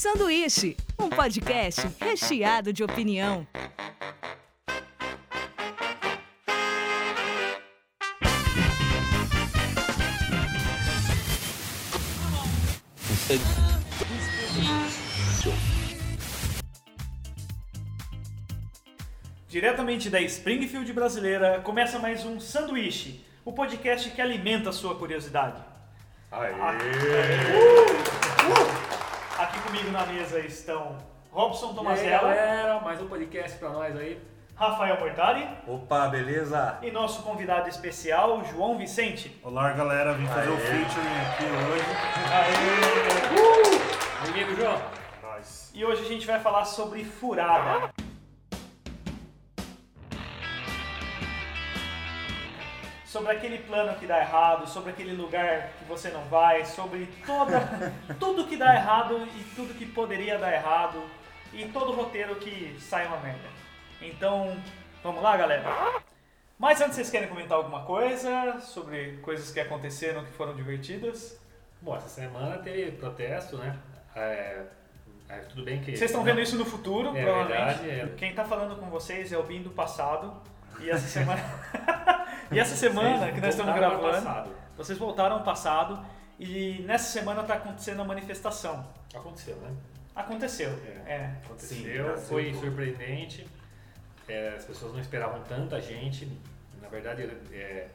Sanduíche, um podcast recheado de opinião. Diretamente da Springfield brasileira, começa mais um Sanduíche, o podcast que alimenta a sua curiosidade. Aê! Aqui comigo na mesa estão Robson E aí, Tomazella, galera, mais um podcast pra nós aí. Rafael Mortari Opa, beleza? e nosso convidado especial, João Vicente. Olá galera, vim fazer o Aê. featuring aqui hoje. Amigo João. Nós. E hoje a gente vai falar sobre furada. Sobre aquele plano que dá errado, sobre aquele lugar que você não vai, sobre toda, tudo que dá errado e tudo que poderia dar errado e todo roteiro que sai uma merda. Então, vamos lá, galera? Mas antes, vocês querem comentar alguma coisa sobre coisas que aconteceram que foram divertidas? Bom, essa semana teve protesto, né? É, é, tudo bem que. Vocês estão vendo isso no futuro, É provavelmente. verdade, é. Quem tá falando com vocês é o Bim do passado. E essa semana. e essa semana Vocês que nós estamos gravando, passado. vocês voltaram ao passado. E nessa semana tá acontecendo a manifestação. Aconteceu, né? Aconteceu. É. É. Aconteceu, Sim, foi surpreendente. É, as pessoas não esperavam tanta gente. Na verdade, é,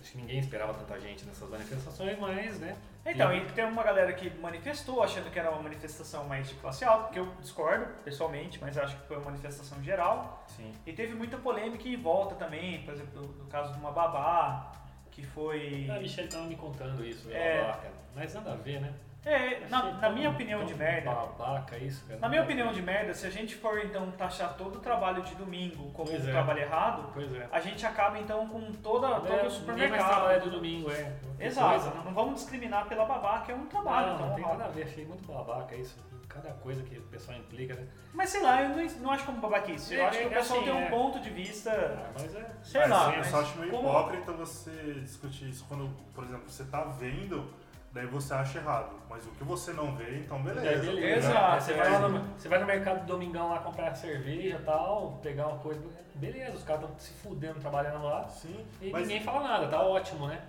acho que ninguém esperava tanta gente nessas manifestações, mas, né? Então, e tem uma galera que manifestou achando que era uma manifestação mais de classe alta, que eu discordo pessoalmente, mas acho que foi uma manifestação geral. Sim. E teve muita polêmica em volta também, por exemplo, no caso de uma babá, que foi. A Michelle tava me contando isso, É. babaca. Mas nada a ver, né? É, na, na minha opinião de merda. Babaca isso, cara. Na minha opinião de merda, se a gente for então taxar todo o trabalho de domingo como Pois um é. trabalho errado, Pois é. a gente acaba então com toda, todo É, o Ninguém mais supermercado. trabalha do domingo, é. Exato, coisa, não, vamos discriminar pela que é um trabalho. Não, então, não tem nada a ver, achei muito babaca isso. Cada coisa que o pessoal implica, né? Mas sei lá, eu não, não acho como babaquice. Eu É, acho que é o pessoal assim, tem um é. ponto de vista. Ah, mas é. Sei Mas, lá, eu mas só acho meio como- hipócrita você discutir isso quando, por exemplo, você tá vendo, daí você acha errado. Mas o que você não vê, então beleza. É, beleza. Aí Você, vai no, você vai no mercado domingão lá comprar cerveja e tal, pegar uma coisa. Beleza, os caras estão se fudendo trabalhando lá Sim, e mas ninguém fala nada, tá ótimo, né?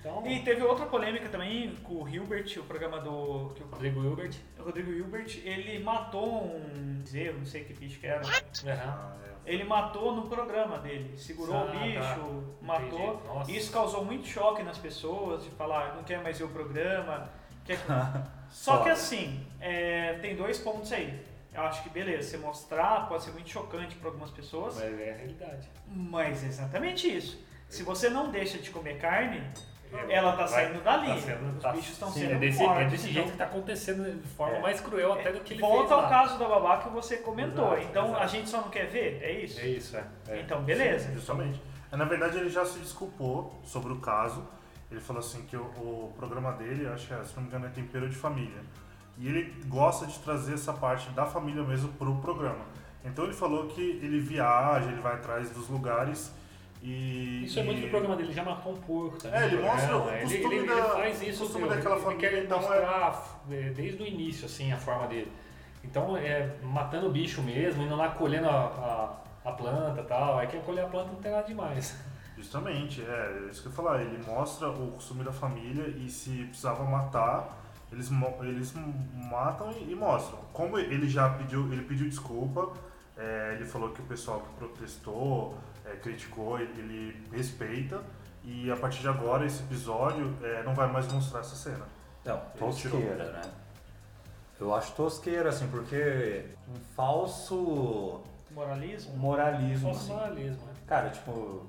Então, E teve outra polêmica também com o Hilbert, o programa do. que o Rodrigo Hilbert. Rodrigo Hilbert, ele matou um zero, não sei que bicho que era. Aham. Ah, é. Ele matou no programa dele, segurou Ah, o bicho, tá. matou. Isso causou muito choque nas pessoas, de falar, não quer mais ver o programa. Quer... Só que assim, é, tem dois pontos aí. Eu acho que beleza, você mostrar pode ser muito chocante para algumas pessoas, Mas é a realidade. mas é exatamente isso. Se você não deixa de comer carne, ela tá saindo dali. tá sendo- Os tá- bichos estão sim, sendo é desse, mortos. é desse então- jeito que tá acontecendo de forma É. mais cruel até do que ele Volta ao lá. caso da babá que você comentou. Exato, então a exato. gente só não quer ver? É isso? É isso, é. é. Então, beleza. Justamente. É, Na verdade, ele já se desculpou sobre o caso. Ele falou assim que o, o programa dele, acho que é, se não me engano, é Tempero de Família. E ele gosta de trazer essa parte da família mesmo pro programa. Então ele falou que ele viaja, ele vai atrás dos lugares e... Isso é muito do programa dele, já matou um porco também. É, ele mostra programa. o ele, costume ele, da- ele faz isso, costume meu, daquela ele família, quer então é- mostrar é, desde o início, assim, a forma dele. Então, é, matando o bicho mesmo, indo lá colhendo a, a, a planta e tal. Aí quem colher a planta não tem nada demais. Justamente, é, é isso que eu ia falar. Ele mostra o costume da família e se precisava matar, eles, eles matam e, e mostram. Como ele já pediu, ele pediu desculpa, é, ele falou que o pessoal que protestou, é, criticou, ele, respeita. E a partir de agora, esse episódio é, não vai mais mostrar essa cena. Não, tosqueira, né? Eu acho tosqueira, assim, porque um falso Moralismo? moralismo, Falso assim. moralismo, né? Cara, tipo,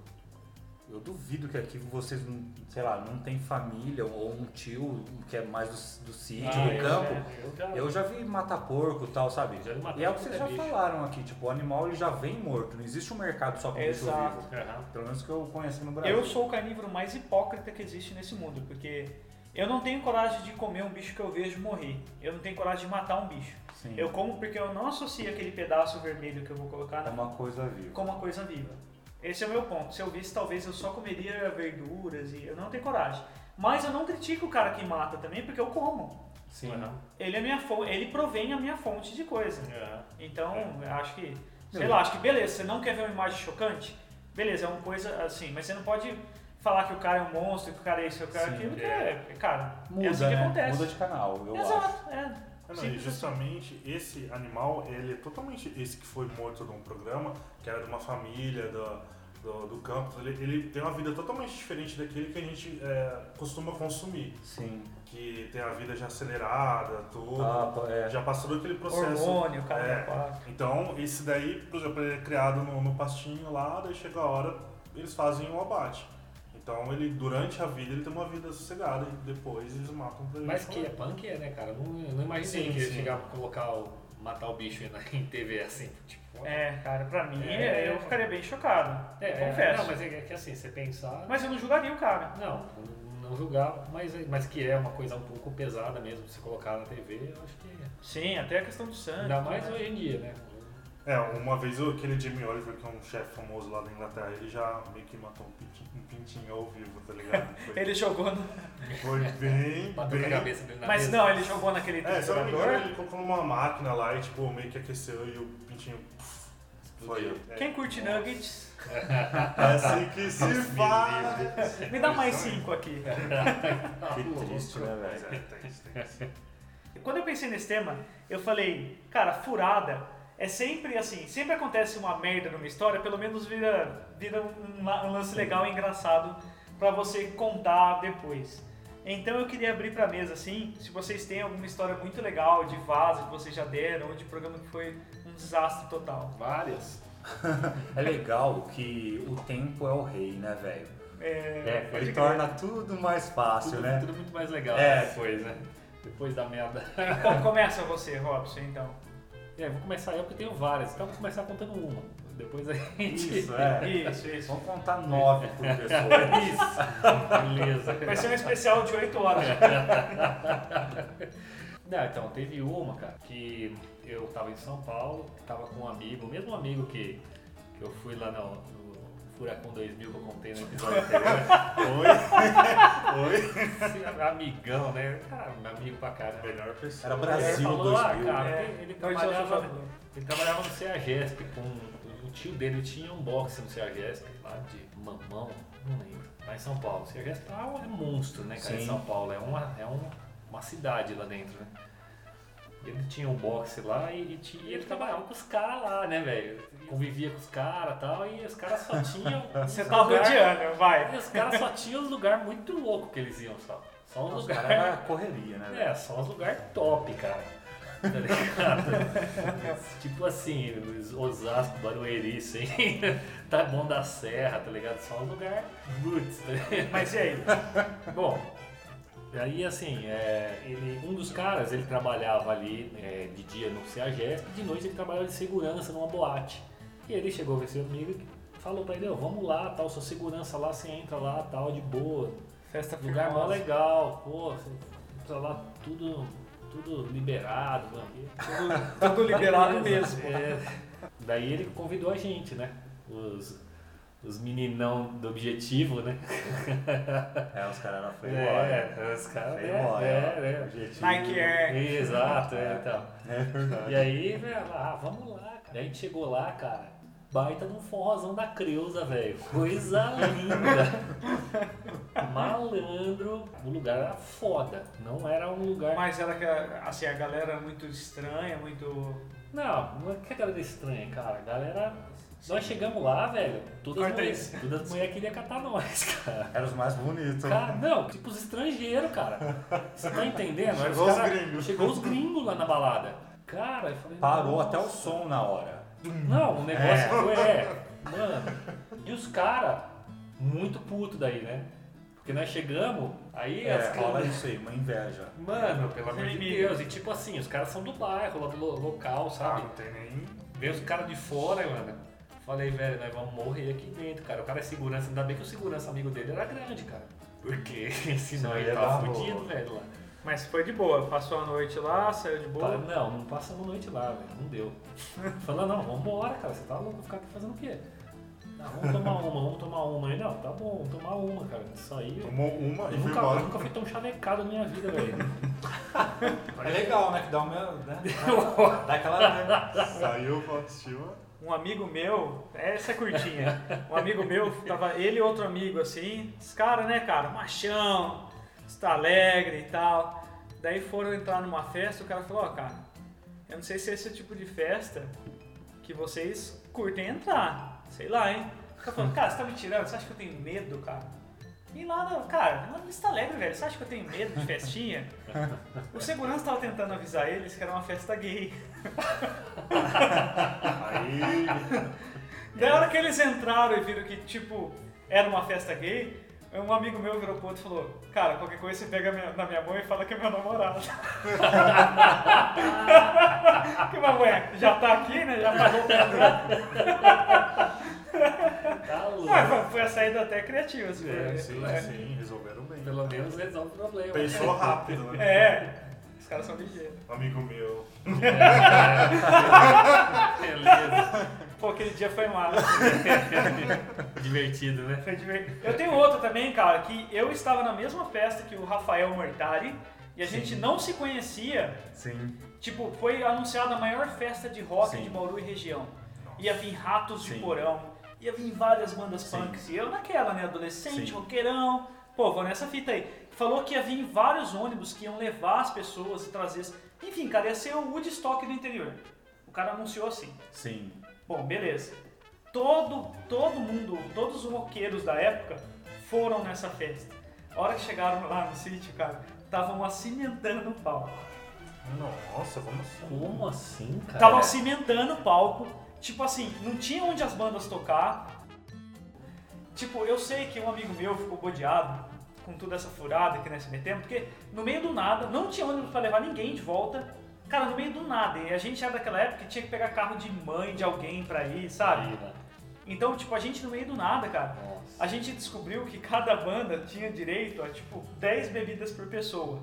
eu duvido que aqui vocês, sei lá, não tem família ou um tio que é mais do, do sítio, Ah, do eu- campo. é, eu já- Eu já vi matar porco e tal, sabe? E é o que vocês é já bicho. falaram aqui, tipo, o animal ele já vem morto, não existe um mercado só com bicho vivo. Aham. Pelo menos que eu conheço no Brasil. Eu sou o carnívoro mais hipócrita que existe nesse mundo, porque eu não tenho coragem de comer um bicho que eu vejo morrer. Eu não tenho coragem de matar um bicho. Sim. Eu como porque eu não associo aquele pedaço vermelho que eu vou colocar É uma coisa viva. com uma coisa viva. Esse é o meu ponto. Se eu visse, talvez eu só comeria verduras e eu não tenho coragem. Mas eu não critico o cara que mata também, porque eu como. Sim. Aham. Ele é minha fonte, ele provém a minha fonte de coisa. É. Então, eu acho que, sei lá, acho que beleza, você não quer ver uma imagem chocante? Beleza, é uma coisa assim, mas você não pode falar que o cara é um monstro, que o cara é isso, que o cara é aquilo, que é. é, cara, Muda, é assim que né? acontece. Muda de canal, eu acho. Exato, é. É, não, e justamente esse animal, ele é totalmente esse que foi morto num programa, que era de uma família do, do, do campo, ele, ele tem uma vida totalmente diferente daquele que a gente é, costuma consumir. Sim. Que tem a vida já acelerada, tudo. Ah, é. Já passou daquele processo. Hormônio, cara, É. Então, esse daí, por exemplo, ele é criado no, no pastinho lá, daí chega a hora, eles fazem o abate. Então, ele, durante a vida, ele tem uma vida sossegada e depois eles matam pra ele. Mas que é punk é, né, cara? Eu Não, eu não imaginei Sim, que sim. chegar pra colocar o. matar o bicho na- em TV assim. Tipo, É, cara, pra mim, É. eu ficaria bem chocado. é, é, confesso. Não, mas é, é que assim, você pensar. Mas eu não julgaria o cara. Não, não julgar, mas, mas que é uma coisa um pouco pesada mesmo se colocar na TV, eu acho que. é. Sim, até a questão do sangue. Ainda mais né? hoje em dia, né? É, uma vez aquele Jamie Oliver, que é um chefe famoso lá da Inglaterra, ele já meio que matou um pintinho, um pintinho ao vivo, tá ligado? Foi, Ele jogou no... foi bem, Bateu com a bem... cabeça dele na Mas mesa. não, ele jogou naquele É, triturador. ele colocou numa máquina lá e tipo, meio que aqueceu e o pintinho foi. É, Quem curte nuggets, é assim que se faz. me dá mais cinco aqui. Que triste, né, velho? é, tem isso, tem isso. Quando eu pensei nesse tema, eu falei, cara, furada é sempre assim, sempre acontece uma merda numa história, pelo menos vira, vira um, um lance legal e engraçado pra você contar depois. Então eu queria abrir pra mesa assim, se vocês têm alguma história muito legal de vaza que vocês já deram, ou de programa que foi um desastre total. Várias. É legal que o tempo é o rei, né, velho? É, pode Ele torna tudo mais fácil, Tudo, né? tudo muito mais legal É. depois, né? Depois da merda. Bom, começa você, Robson, então. É, vou começar eu porque tenho várias, então vou começar contando uma. Depois a gente. Isso, é. Isso, isso. Vamos contar nove por pessoa. Isso. Beleza. Vai ser um especial de 8 horas. Não, então, teve uma, cara, que eu tava em São Paulo, tava com um amigo, o mesmo amigo que, que eu fui lá no Furacão 2000 que eu contei no episódio anterior. Oi? Oi? Esse amigão, né? Cara, meu amigo pra caramba. Melhor pessoa. Era Brasil Ele falou, ah, 2000. cara, É, ele, noite trabalhava, ele trabalhava no CEAGESP com o tio dele tinha um boxe no CEAGESP lá de mamão, não lembro, lá em São Paulo. O CEAGESP é um monstro, né, cara, em Sim. São Paulo, é uma, é uma, uma cidade lá dentro, né. Ele tinha um boxe lá e, e tinha- e ele trabalhava com os caras lá, né, velho? Convivia com os caras e tal, e os caras só tinham. Você tá rodeando, vai. E os caras só tinham uns lugares muito loucos que eles iam só. Só uns Os lugares. era correria, né? É, só uns lugares top, cara. Tá ligado? tipo assim, os Osasco, Barueri, assim, tá bom da Serra, tá ligado? Só uns lugares roots, tá ligado? Mas e aí? Bom, aí assim, é, ele, um dos caras, ele trabalhava ali é, de dia no CEAGESP, de noite ele trabalhava de segurança numa boate. E ele chegou a ver seu amigo e falou pra ele, ó, vamos lá, tal, sua segurança lá, você entra lá, tal, de boa, Festa Lugar mó legal, pô, você entra lá tudo, tudo liberado, né? Tudo, tudo liberado mesmo. É, daí ele convidou a gente, né? Os, os meninão do objetivo, né? É, os caras eram foi embora. É, os caras. Foi É, embora. é, Objetivo. Nike Air. é. Exato, é, então. É verdade. E aí, velho, ah, vamos lá, cara. Daí a gente chegou lá, cara. Baita num forrozão da Creuza, velho. Coisa linda. Malandro. O lugar era foda. Não era um lugar. Mas era que a- assim, a galera era muito estranha, muito. Não, não é que a galera é estranha, cara. A galera. Nós chegamos lá, velho. Todas as mulheres, todas as mulheres queriam catar nós, cara. Eram os mais bonitos. Cara, não, tipo os estrangeiros, cara. Você tá entendendo? Chegou os cara- gringos. Chegou os gringos lá na balada. Cara, eu falei. Parou "Nossa." até o som na hora. Não, o negócio foi, é, mano. E os caras, muito puto daí, né? Porque nós chegamos, aí É, as câmeras. isso aí, uma inveja. Mano, pelo amor de. Deus. E tipo assim, os caras são do bairro, lá do lo- local, Ah, sabe? não tem nem. Veio os caras de fora, mano. Falei, velho, nós vamos morrer aqui dentro, cara. O cara é segurança, ainda bem que o segurança amigo dele era grande, cara. Porque senão ele tava fudido, velho, lá. Mas foi de boa, passou a noite lá, saiu de boa. Não, não passamos noite lá, velho. Não deu. Falou, não, vambora, cara. Você tá louco ficar aqui fazendo o quê? Não, vamos tomar uma, vamos tomar uma. Aí, não, tá bom, vamos tomar uma, cara. Isso aí. Eu, Tomou uma eu e foi nunca, eu embora. nunca fui tão chavecado na minha vida, velho. É legal, né? Que dá uma. Né? Dá aquela. Né? Saiu com a autoestima. Um amigo meu, essa é curtinha. Um amigo meu, tava ele e outro amigo assim, os caras, né, cara, machão, está alegre e tal. Daí foram entrar numa festa, o cara falou, ó, cara, eu não sei se esse é o tipo de festa que vocês curtem entrar. Sei lá, hein? O cara falou, cara, você tá me tirando? Você acha que eu tenho medo, cara? E lá, cara, lá no Vista Alegre, velho, você acha que eu tenho medo de festinha? O segurança tava tentando avisar eles que era uma festa gay. Aí. Da hora que eles entraram e viram que, tipo, era uma festa gay, um amigo meu virou pro outro e falou, cara, qualquer coisa você pega minha- na minha mão e fala que é meu namorado. que mulher já tá aqui, né? Já pagou pra entrar. Tá louco. Mas foi- a saída até criativa, assim. É, Sim, é. sim, resolveram bem. Pelo menos resolve o problema. Pensou rápido, né? É, caras são ligeiros. Amigo meu. Beleza. Pô, aquele dia foi massa. Divertido, né? Foi divertido. Eu tenho outro também, cara, que eu estava na mesma festa que o Rafael Mortari e a gente não se conhecia. Sim. Tipo, foi anunciada a maior festa de rock Sim. de Bauru e região. Ia vir Ratos de Sim. Porão, ia vir várias bandas Sim. punks. E eu naquela, né? Adolescente, Sim. roqueirão. Pô, vou nessa fita aí. Falou que ia vir vários ônibus que iam levar as pessoas e trazer. Enfim, cara, ia ser o Woodstock do interior. O cara anunciou assim. Sim. Bom, beleza. Todo, todo mundo, todos os roqueiros da época foram nessa festa. A hora que chegaram lá no sítio, cara, estavam cimentando o palco. Nossa, como assim? Como assim, cara? Estavam cimentando o palco. Tipo assim, não tinha onde as bandas tocar. Tipo, eu sei que um amigo meu ficou bodeado com toda essa furada que nós se metemos, porque no meio do nada, não tinha ônibus pra levar ninguém de volta. Cara, no meio do nada. E a gente era daquela época que tinha que pegar carro de mãe de alguém pra ir, sabe? Né? Então, tipo, a gente no meio do nada, cara, Nossa. a gente descobriu que cada banda tinha direito a, tipo, 10 bebidas por pessoa.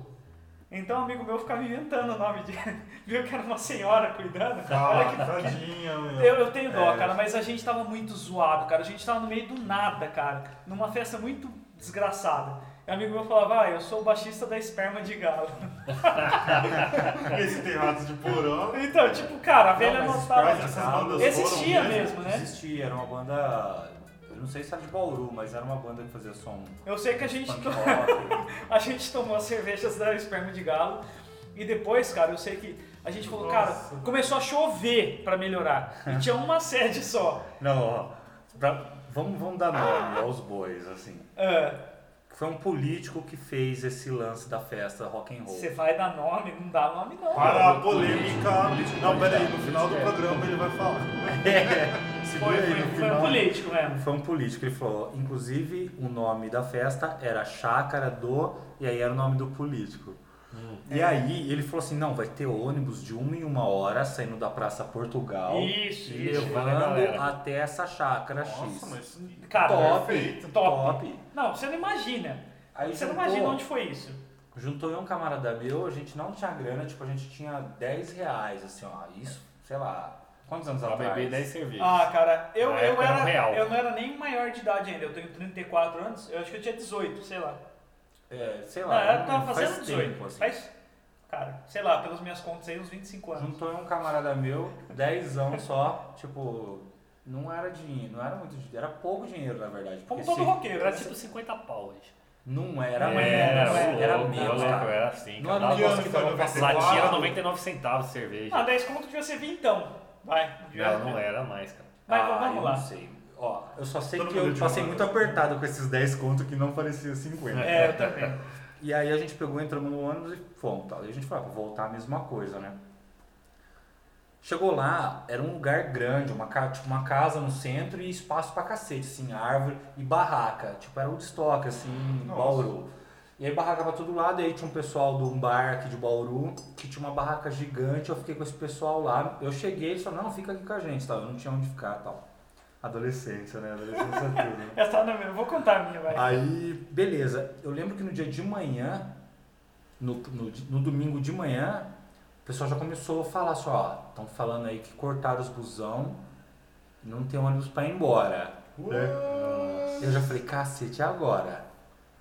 Então, um amigo meu ficava inventando o nome de... Viu que era uma senhora cuidando. Olha Ah, que tadinha, meu. eu, eu tenho dó, É. cara, mas a gente tava muito zoado, cara. A gente tava no meio do nada, cara. Numa festa muito desgraçada. E um amigo meu falava, ah, eu sou o baixista da Esperma de Galo. Esse tem ratos de porão. Então, tipo, cara, a velha Não. Mas essas bandas Existia foram mesmo, né? Existia, era uma banda. Eu não sei se era de Bauru, mas era uma banda que fazia som. Eu sei que a gente, to- a gente tomou as cervejas da Esperma de Galo. E depois, cara, eu sei que a gente falou, cara, Nossa. começou a chover pra melhorar. E tinha uma sede só. Não, ó. pra- vamos, vamos dar nome aos bois, assim. Ah, Foi um político que fez esse lance da festa rock and roll. Você vai dar nome? Não dá nome, não. Para a polêmica. Não, pera aí, no final do programa ele vai falar. É, Foi, aí, foi, foi um político mesmo. Foi um político, ele falou, inclusive o nome da festa era Chácara do, e aí era o nome do político. E aí ele falou assim, não, vai ter ônibus de uma em uma hora saindo da Praça Portugal Isso, e isso. levando levando até essa chácara Nossa, X. mas. Cara, top, perfeito, top. top. Não, você não imagina. Aí você não juntou- imagina onde foi isso. Juntou eu e um camarada meu, a gente não tinha grana, tipo, a gente tinha 10 reais, assim, ó, isso, sei lá, quantos anos Pra atrás? beber 10 cervejas. Ah, cara, eu, Na eu, um era, real. eu não era nem maior de idade ainda. Eu tenho 34 anos. Eu acho que eu tinha 18, sei lá. É, sei Não, lá, eu tava faz fazendo 18. tempo, assim. Faz, cara, sei lá, pelas minhas contas aí, uns 25 anos. Juntou um camarada meu, 10 anos só, tipo, não era dinheiro, não era muito dinheiro, era pouco dinheiro na verdade. Como todo se- roqueiro, Era tipo 50 pau, gente. Não era, Não mais, era, era, não era. era menos, eu lembro, cara. era assim. Não era um Que negócio que tava 94? Latinha era 99 centavos de cerveja. Ah, 10 conto devia ser vintão. Vai. Não, não era mais, cara. Mas Ah, vamos lá. Não sei. Ó, eu só sei Todo que eu passei muito apertado com esses 10 contos que não parecia 50. É, eu também. E aí a gente pegou, entramos no ônibus e fomos. Tal. E a gente falou, ah, voltar a mesma coisa, né? Chegou lá, era um lugar grande, uma, tipo, uma casa no centro e espaço pra cacete, assim, árvore e barraca. Tipo, era um estoque, assim, em. Bauru. E aí barraca pra todo lado, e aí tinha um pessoal de um bar aqui de Bauru, que tinha uma barraca gigante, eu fiquei com esse pessoal lá. Eu cheguei, eles falaram, não, fica aqui com a gente, tal. Eu não tinha onde ficar, tal. Adolescência, né? Adolescência é tudo. né? Essa não, eu vou contar a minha, vai. Aí, beleza. Eu lembro que no dia de manhã, no, no, no domingo de manhã, o pessoal já começou a falar assim, ó, estão falando aí que cortaram os busão, não tem ônibus pra ir embora. Ué. Eu já falei, cacete, agora?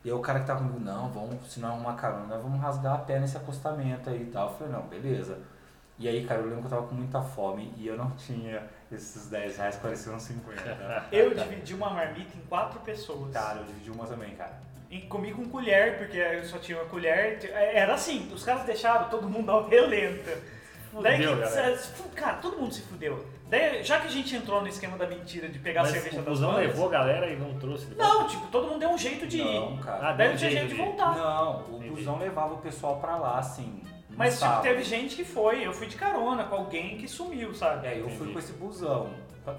E aí o cara que tava comigo, não, vamos, se não arrumar carona, nós vamos rasgar a pé nesse acostamento aí e tal. Eu falei, não, beleza. E aí, cara, eu lembro que eu tava com muita fome e eu não tinha esses 10 reais, pareciam 50. Eu dividi uma marmita em quatro pessoas. Cara, eu dividi uma também, cara. E comi com colher, porque eu só tinha uma colher. Era assim, os caras deixaram todo mundo ao relento. Daí que, cara, todo mundo se fudeu. Daí, já que a gente entrou no esquema da mentira de pegar a Mas cerveja o das busão bandas, levou a galera e não trouxe. de volta? Não, tipo, todo mundo deu um jeito de Não, ir. cara. Ah, Daí não tinha jeito jeito de voltar. Não, o busão levava o pessoal pra lá, assim. Mas tipo, teve gente que foi, eu fui de carona com alguém que sumiu, sabe? É, eu fui Entendi. com esse busão.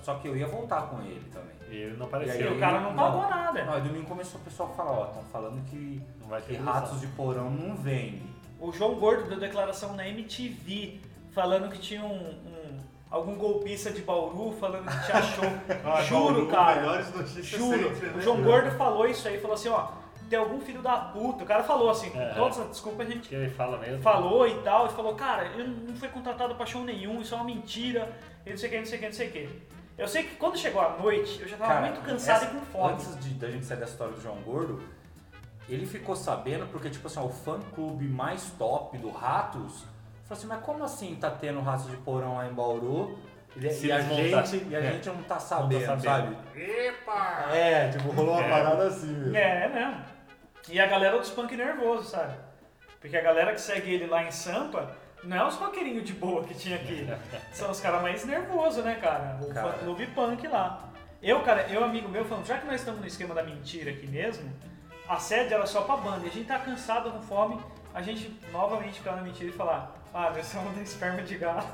Só que eu ia voltar com ele também. E ele não apareceu. E aí- o cara não não. pagou nada. Não, e domingo começou o pessoal a falar, ó, estão falando que, Não vai que ratos de porão não vende. O João Gordo deu declaração na MTV falando que tinha um, um- algum golpista de Bauru falando que te achou. Ah, Juro, Bauru, cara. Juro. sempre, O né? João Gordo falou isso aí, falou assim, ó, tem algum filho da puta. O cara falou assim, com É. todas as desculpas a gente Que ele fala mesmo. falou e tal, e falou, cara, eu não fui contratado pra show nenhum, isso é uma mentira, e não sei o que, não sei o que, não sei o que. Eu sei que quando chegou a noite, eu já tava Cara, muito cansado essa- e com fome. Antes de, da gente sair da história do João Gordo, ele ficou sabendo porque, tipo assim, ó, o fã-clube mais top do Ratos falou assim, mas como assim tá tendo Ratos de Porão lá em Bauru e, e a, gente, e a é. gente não tá sabendo, sabendo. sabe? Epa! É, tipo, rolou uma É. parada assim, meu. É, é mesmo. E a galera dos punk nervoso, sabe? Porque a galera que segue ele lá em Sampa não é os roqueirinhos de boa que tinha aqui. São os caras mais nervosos, né, cara? O Cara. clube punk lá. Eu, cara, eu, amigo meu, falando, já que nós estamos no esquema da mentira aqui mesmo, a sede era só pra banda. E a gente tá cansado, com fome, a gente novamente ficar na mentira e falar, ah, nós somos da esperma de gato.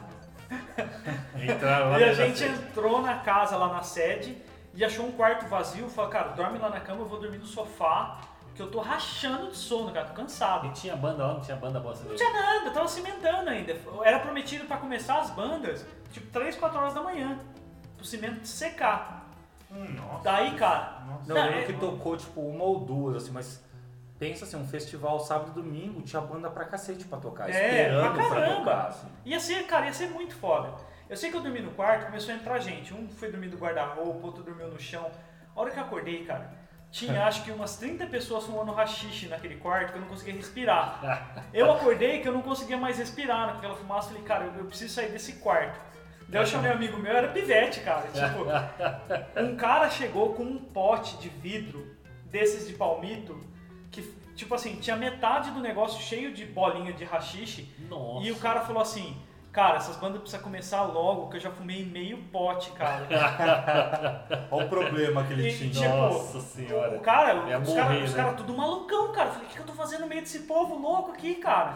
Entraram lá E a gente sede. entrou na casa lá na sede e achou um quarto vazio. Falou, cara, dorme lá na cama, eu vou dormir no sofá, que eu tô rachando de sono, cara, tô cansado. E tinha banda lá, não tinha banda bosta Não tinha nada, tava cimentando ainda. Era prometido pra começar as bandas, tipo 3, 4 horas da manhã, pro cimento secar. Hum, nossa. Daí, cara, Nossa. Não, Não, eu lembro é- que tocou, tipo, uma ou duas, assim, mas... Pensa assim, um festival sábado e domingo, tinha banda pra cacete pra tocar, É, esperando pra pra, caramba. tocar, assim. ia ser, cara, ia ser muito foda. Eu sei que eu dormi no quarto, começou a entrar gente. Um foi dormir no guarda-roupa, outro dormiu no chão. A hora que eu acordei, cara, tinha acho que umas 30 pessoas fumando rachixe naquele quarto que eu não conseguia respirar. Eu acordei que eu não conseguia mais respirar naquela fumaça. Falei, cara, eu, eu preciso sair desse quarto. Daí eu chamei um amigo meu, era pivete, cara. Tipo, um cara chegou com um pote de vidro desses de palmito que, tipo assim, tinha metade do negócio cheio de bolinha de rachixe Nossa. e o cara falou assim, cara, essas bandas precisam começar logo, que eu já fumei meio pote, cara. Olha o problema que ele E, tinha. tipo, Nossa senhora. o cara, os caras os né? cara tudo malucão, cara. Eu Falei, o que, que eu tô fazendo no meio desse povo louco aqui, cara?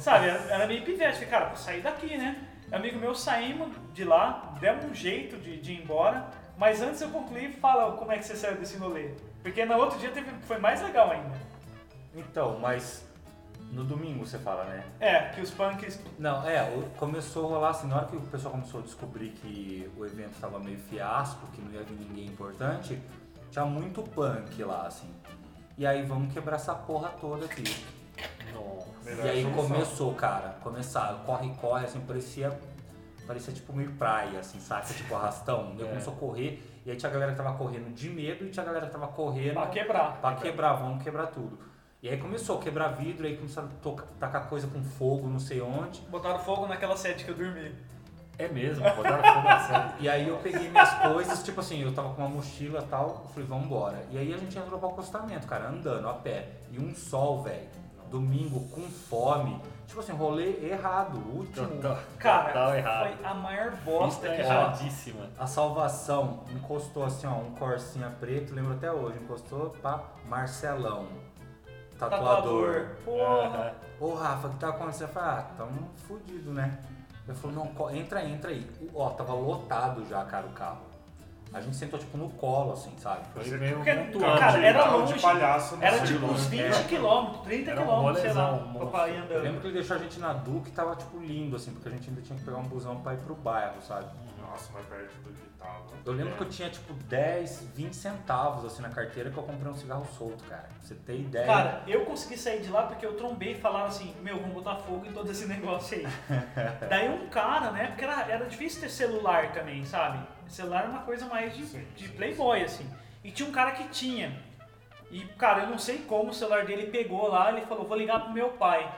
Sabe, era, era meio pivete. Falei, cara, vou sair daqui, né? Amigo meu, saímos de lá, demos um jeito de, de ir embora. Mas antes eu concluí, fala como é que você saiu desse rolê. Porque no outro dia teve, foi mais legal ainda. Então, mas no domingo você fala, né? É, que os punks Não, é, começou a rolar assim, na hora que o pessoal começou a descobrir que o evento tava meio fiasco, que não ia vir ninguém importante, tinha muito punk lá, assim. E aí, vamos quebrar essa porra toda aqui. Nossa. Melhor e aí começou, cara, começar, corre, corre, assim, parecia, parecia tipo meio praia, assim, saca? Tipo arrastão. Daí É. começou a correr, e aí tinha a galera que tava correndo de medo e tinha a galera que tava correndo pra quebrar. Pra quebrar, vamos quebrar tudo. E aí começou a quebrar vidro, aí começaram a tocar, tacar coisa com fogo, não sei onde. Botaram fogo naquela sede que eu dormi. É mesmo, botaram fogo na série. E aí eu peguei minhas coisas, tipo assim, eu tava com uma mochila e tal, eu falei, vamos embora. E aí a gente entrou pro acostamento, cara, andando a pé. E um sol, velho, domingo com fome. Tipo assim, rolê errado, último. Total, Cara, total errado. foi a maior bosta que já. erradíssima. A salvação encostou assim, ó, um corsinha preto, lembro até hoje, encostou pra Marcelão, tatuador. Porra. Aham. Ô Rafa, o que tá acontecendo? Eu falei, ah, tamo fudido, né? Ele falou, não, entra, entra aí. Ó, tava lotado já, cara, o carro. A gente sentou tipo no colo, assim, sabe? Foi meio Porque, pontual. cara, de- era longe. de palhaço Era tipo uns né? 20 É. quilômetros, 30 Era um quilômetros, sei lá, pra- Eu lembro que ele deixou a gente na Duque, tava tipo lindo, assim, porque a gente ainda tinha que pegar um busão pra ir pro bairro, sabe? Nossa, mais perto do que tava. Eu lembro que eu tinha tipo 10, 20 centavos assim na carteira que eu comprei um cigarro solto, cara. Pra você ter ideia. Cara, eu consegui sair de lá porque eu trombei e falaram assim, meu, vamos botar fogo em todo esse negócio aí. Daí um cara, né, porque era, era difícil ter celular também, sabe? Celular é uma coisa mais de, Sim, de sim, playboy, assim. E tinha um cara que tinha. E, cara, eu não sei como o celular dele pegou lá, ele falou, vou ligar pro meu pai.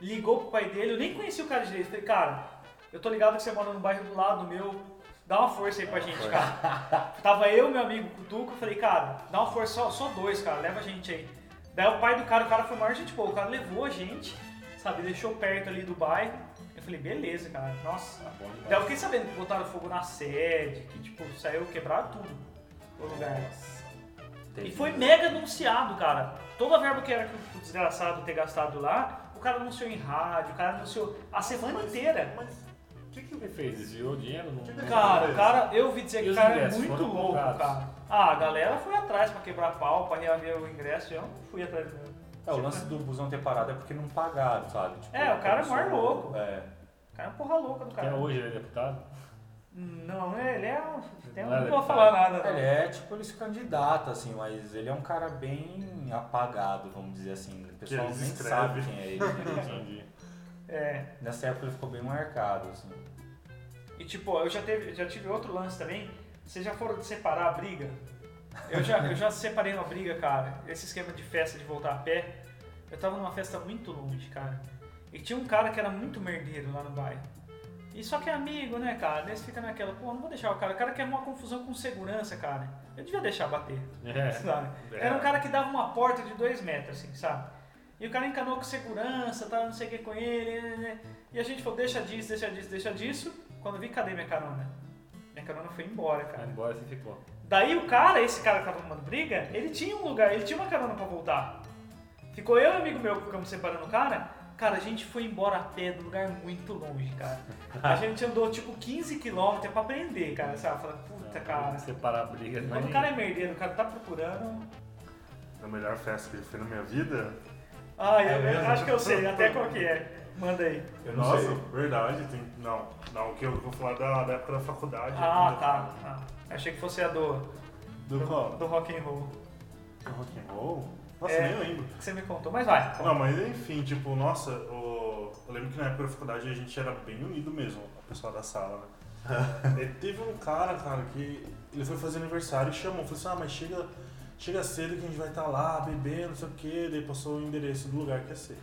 Ligou pro pai dele, eu nem conheci o cara direito. Falei, cara, eu tô ligado que você mora no bairro do lado meu, dá uma força aí pra gente, cara. Tava eu meu amigo Cutuco, eu falei, cara, dá uma força, só, só dois, cara, leva a gente aí. Daí o pai do cara, o cara foi maior gente boa, o cara levou a gente, sabe, deixou perto ali do bairro. Eu falei, beleza, cara, nossa. Tá bom. Daí eu fiquei sabendo que botaram fogo na sede, que tipo, saiu, quebraram tudo o lugar. E foi mega anunciado, cara. Toda a verba que era que o desgraçado ter gastado lá, o cara anunciou em rádio, o cara anunciou a semana inteira. Mas o que que O ele fez? Desviou dinheiro? Não... Não- Cara, o cara, eu ouvi dizer que o cara é muito louco, comprados? cara. Ah, a galera foi atrás pra quebrar pau, pra reaver o ingresso, eu não fui atrás dele. É, o lance do busão ter parado é porque não pagaram, sabe? Tipo, É, o cara é maior louco. É. O cara é uma porra louca do Até cara. hoje ele é deputado? Não, ele é um. Tem Não é não vou falar nada, não. Ele é tipo, ele se candidata, assim, mas ele é um cara bem apagado, vamos dizer assim. O pessoal nem sabe quem é ele. né? É. Nessa época ele ficou bem marcado, assim. E tipo, eu já, teve, já tive outro lance também. Vocês já foram separar a briga? Eu já, eu já separei uma briga, cara. Esse esquema de festa de voltar a pé. Eu tava numa festa muito longe, cara. E tinha um cara que era muito merdeiro lá no bairro. E só que é amigo, né, cara? Daí você fica naquela, pô, não vou deixar o cara. O cara quer uma confusão com segurança, cara. Eu devia deixar bater. É. sabe? Era um cara que dava uma porta de dois metros, assim, sabe? E o cara encanou com segurança, tava não sei o que com ele. né, né. E a gente falou, deixa disso, deixa disso, deixa disso. Quando eu vi, cadê minha carona? Minha carona foi embora, cara. embora, você ficou. Daí o cara, esse cara que tava arrumando briga, ele tinha um lugar, ele tinha uma carona pra voltar. Ficou eu e um amigo meu que ficamos separando o cara. Cara, a gente foi embora a pé de um lugar muito longe, cara. A gente andou tipo 15 km pra aprender, cara. Sabe? Fala, puta, cara. Separar a briga. mas Quando o cara é merdeiro, o cara tá procurando. A melhor festa que ele fez na minha vida? Ah, eu, É eu mesmo? acho que eu sei até qual que é. Manda aí. Eu não Nossa, sei. verdade. Tem... Não, não, que eu vou falar da, da época da faculdade. Ah, tá. Ah, achei que fosse a do, Do qual? do rock and roll Do rock and roll? Nossa, É. nem lembro. que você me contou, mas vai. Não, mas enfim, tipo, nossa, o... eu lembro que na época da faculdade a gente era bem unido mesmo, o pessoal da sala, né? e teve um cara, cara, que ele foi fazer aniversário e chamou, falou assim, ah, mas chega, chega cedo que a gente vai estar lá bebendo, não sei o quê, daí passou o endereço do lugar que ia ser.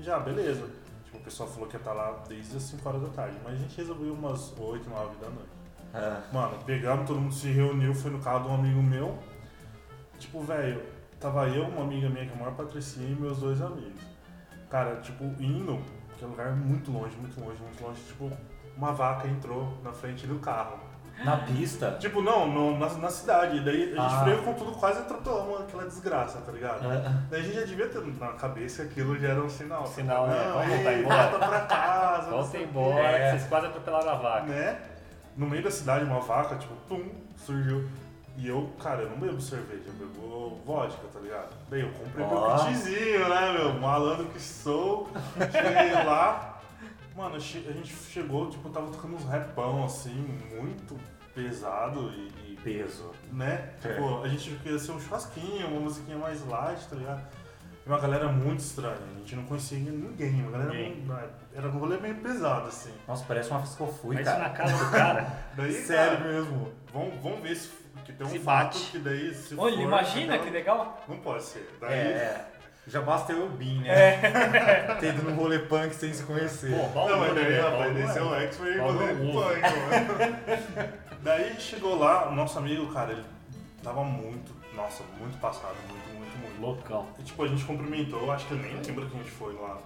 Já, beleza. Tipo, o pessoal falou que ia estar lá desde as 5 horas da tarde, mas a gente resolveu umas 8, 9 da noite. É. Mano, pegamos, todo mundo se reuniu, foi no carro de um amigo meu. Tipo, velho, tava eu, uma amiga minha que é a maior patricinha e meus dois amigos. Cara, tipo, indo, que é um lugar muito longe, muito longe, muito longe, tipo, uma vaca entrou na frente do carro. Na pista. Tipo, não, no- na, na cidade. Daí a gente Ah. freou com tudo, quase atropelamos aquela desgraça, tá ligado? É. Daí a gente já devia ter na cabeça que aquilo já era um sinal. Sinal, né? Vamos voltar embora. volta pra casa. Volta embora, É. vocês quase atropelaram a vaca. né? No meio da cidade, uma vaca, tipo, pum, surgiu. E eu, cara, eu não bebo cerveja, eu bebo vodka, tá ligado? Daí eu comprei meu kitzinho, né, meu? Malandro que sou. Cheguei lá, mano, a gente chegou, tipo, tava tocando uns repão, assim, muito pesado e, e, Peso. né? É. Tipo, a gente queria ser um churrasquinho, uma musiquinha mais light, tá ligado? E uma galera muito estranha, a gente não conhecia ninguém, uma galera Ninguém. muito- era um rolê meio pesado, assim. Nossa, parece uma vez que eu fui, Mas isso cara. na casa do cara. Daí, Sério cara, mesmo. Vamos, vamos ver se que tem um Se fato bate. que daí se Olha, for, imagina que legal. Não pode ser. Daí, É, já basta eu bin, né? É. Ter ido num rolê punk sem se conhecer. Pô, Paulo Não, mas daí, né? rapaz, esse é Paulo rolê um punk, mano. Daí chegou lá, o nosso amigo, cara, ele tava muito, nossa, muito passado, muito, muito, muito. Loucão. E, tipo, a gente cumprimentou, acho que eu nem lembro que a gente foi lá.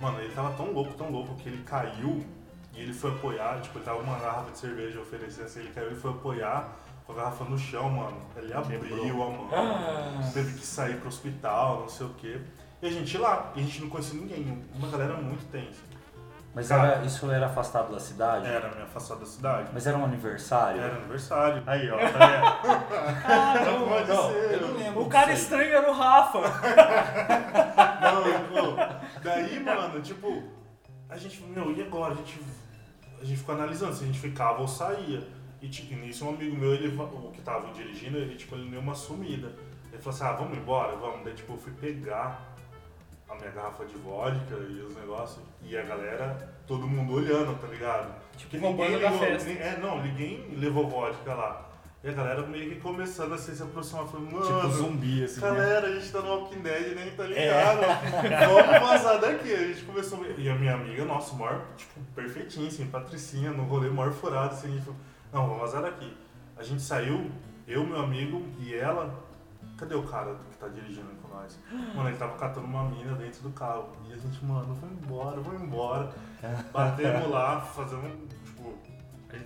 Mano, ele tava tão louco, tão louco, que ele caiu e ele foi apoiar, tipo, ele tava com uma garrafa de cerveja oferecendo assim, ele caiu e foi apoiar com a garrafa no chão, mano. Ele abriu a mão, Ah. teve que sair pro hospital, não sei o quê. E a gente lá, e a gente não conhecia ninguém, uma galera muito tensa. Mas Cara. era, isso era afastado da cidade? Era meio afastado da cidade. Mas era um aniversário? Era aniversário. Aí, ó, tá vendo? Ah, Não não. pode Não, ser. eu não lembro O cara estranho era o Rafa. Não, pô. Daí, mano, tipo, a gente, meu, e agora? A gente, a gente ficou analisando se a gente ficava ou saía. E, tipo, nisso, um amigo meu, ele, que tava dirigindo, ele, tipo, ele deu uma sumida. Ele falou assim, ah, vamos embora? Vamos. Daí, tipo, eu fui pegar a minha garrafa de vodka e os negócios. E a galera, todo mundo olhando, tá ligado? Porque roubando da festa. É, não, ninguém levou vodka lá. E a galera meio que começando a se aproximar, falando, mano, Tipo zumbi, assim. né? galera, a gente tá no Walking Dead e nem tá ligado. Vamos vazar daqui. A gente começou. E a minha amiga, nossa, maior, tipo, perfeitinha, assim, patricinha, no rolê maior furado, assim, a gente falou, não, vamos vazar daqui. A gente saiu, eu, meu amigo e ela. Cadê o cara que tá dirigindo com nós? Mano, ele tava catando uma mina dentro do carro. E a gente, mano, vamos embora, vamos embora. Batemos lá, fazendo, tipo,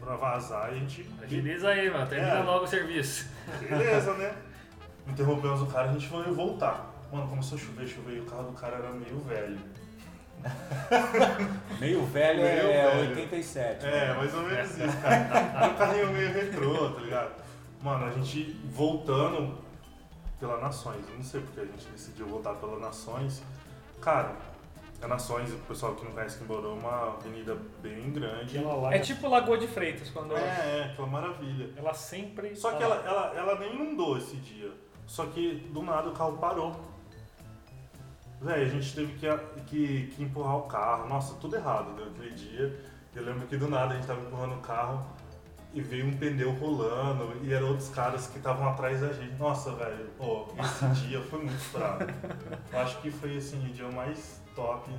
pra vazar e a gente. Agiliza aí, mano. Termina É. logo o serviço. Beleza, né? Interrompemos o cara, a gente foi voltar. Mano, começou a chover, chover e o carro do cara era meio velho. Meio velho Meio é velho. 87. É, né? mais ou menos isso, cara. Um carrinho meio retrô, tá ligado? Mano, a gente voltando pela Nações, eu não sei porque a gente decidiu voltar pela Nações. Cara, a Nações, o pessoal que não conhece Quimborô, é uma avenida bem grande. Lá. É tipo Lagoa de Freitas, quando É, é, aquela maravilha. Ela sempre. Só que tá ela, ela, ela nem inundou esse dia. Só que do nada o carro parou. Véi, a gente teve que, que, que empurrar o carro. Nossa, tudo errado né, aquele dia. Eu lembro que do nada a gente tava empurrando o carro e veio um pneu rolando e eram outros caras que estavam atrás da gente. Nossa, velho, ó, esse dia foi muito fraco. Eu acho que foi assim o dia mais top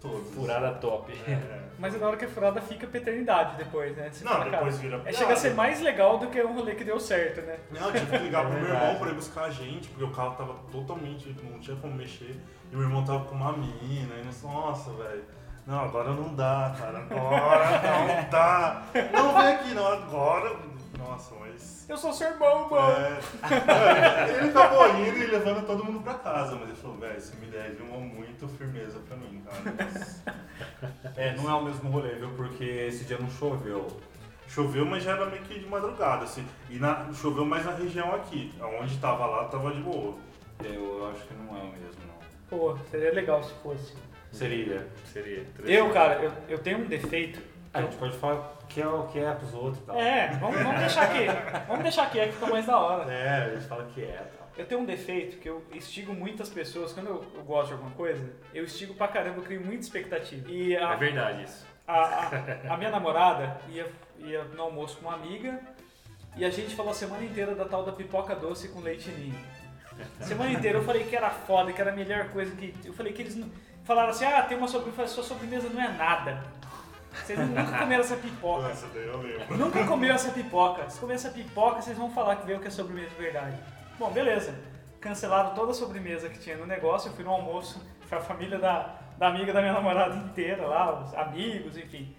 todos. Furada top. É. Mas é na hora que a furada fica pra eternidade depois, né? Você Não, fala, depois cara, vira é, chega a ser mais legal do que um rolê que deu certo, né? Não, eu tive que ligar É pro meu verdade. irmão pra ir buscar a gente, porque o carro tava totalmente, não tinha como mexer. E o meu irmão tava com uma mina, e nós, nossa, velho. Não, agora não dá, cara. Agora não dá. Não vem aqui, não. Agora. Nossa, mas. Eu sou seu irmão, mano. É, ele acabou indo e levando todo mundo pra casa, mas ele falou, velho, você me deve uma muito firmeza pra mim, cara. Nossa. É, não é o mesmo rolê, viu? Porque esse dia não choveu. Choveu, mas já era meio que de madrugada, assim. E na, choveu mais na região aqui. Onde tava lá, tava de boa. Eu acho que não é o mesmo, não. Pô, seria legal se fosse. Seria. Seria. Eu, cara, eu, eu tenho um defeito. A gente pode falar o que é o que é pros outros e tal. É, vamos, vamos deixar aqui. Vamos deixar aqui, é que fica mais da hora. É, a gente fala que é tal. Eu tenho um defeito que eu instigo muitas pessoas, quando eu, eu gosto de alguma coisa, eu instigo pra caramba, eu crio muita expectativa. E a, É verdade isso. a, a- a minha namorada ia, ia no almoço com uma amiga e a gente falou a semana inteira da tal da pipoca doce com leite ninho. Semana inteira eu falei que era foda, que era a melhor coisa que. Eu falei que eles não- falaram assim: ah, tem uma sobremesa, sua sobremesa não é nada. Vocês nunca comeram essa pipoca. Nossa, daí eu lembro. Nunca comeu essa pipoca. Se comer essa pipoca, vocês vão falar que veio que é sobremesa de verdade. Bom, beleza. Cancelaram toda a sobremesa que tinha no negócio. Eu fui no almoço com a família da, da amiga da minha namorada inteira lá, os amigos, enfim.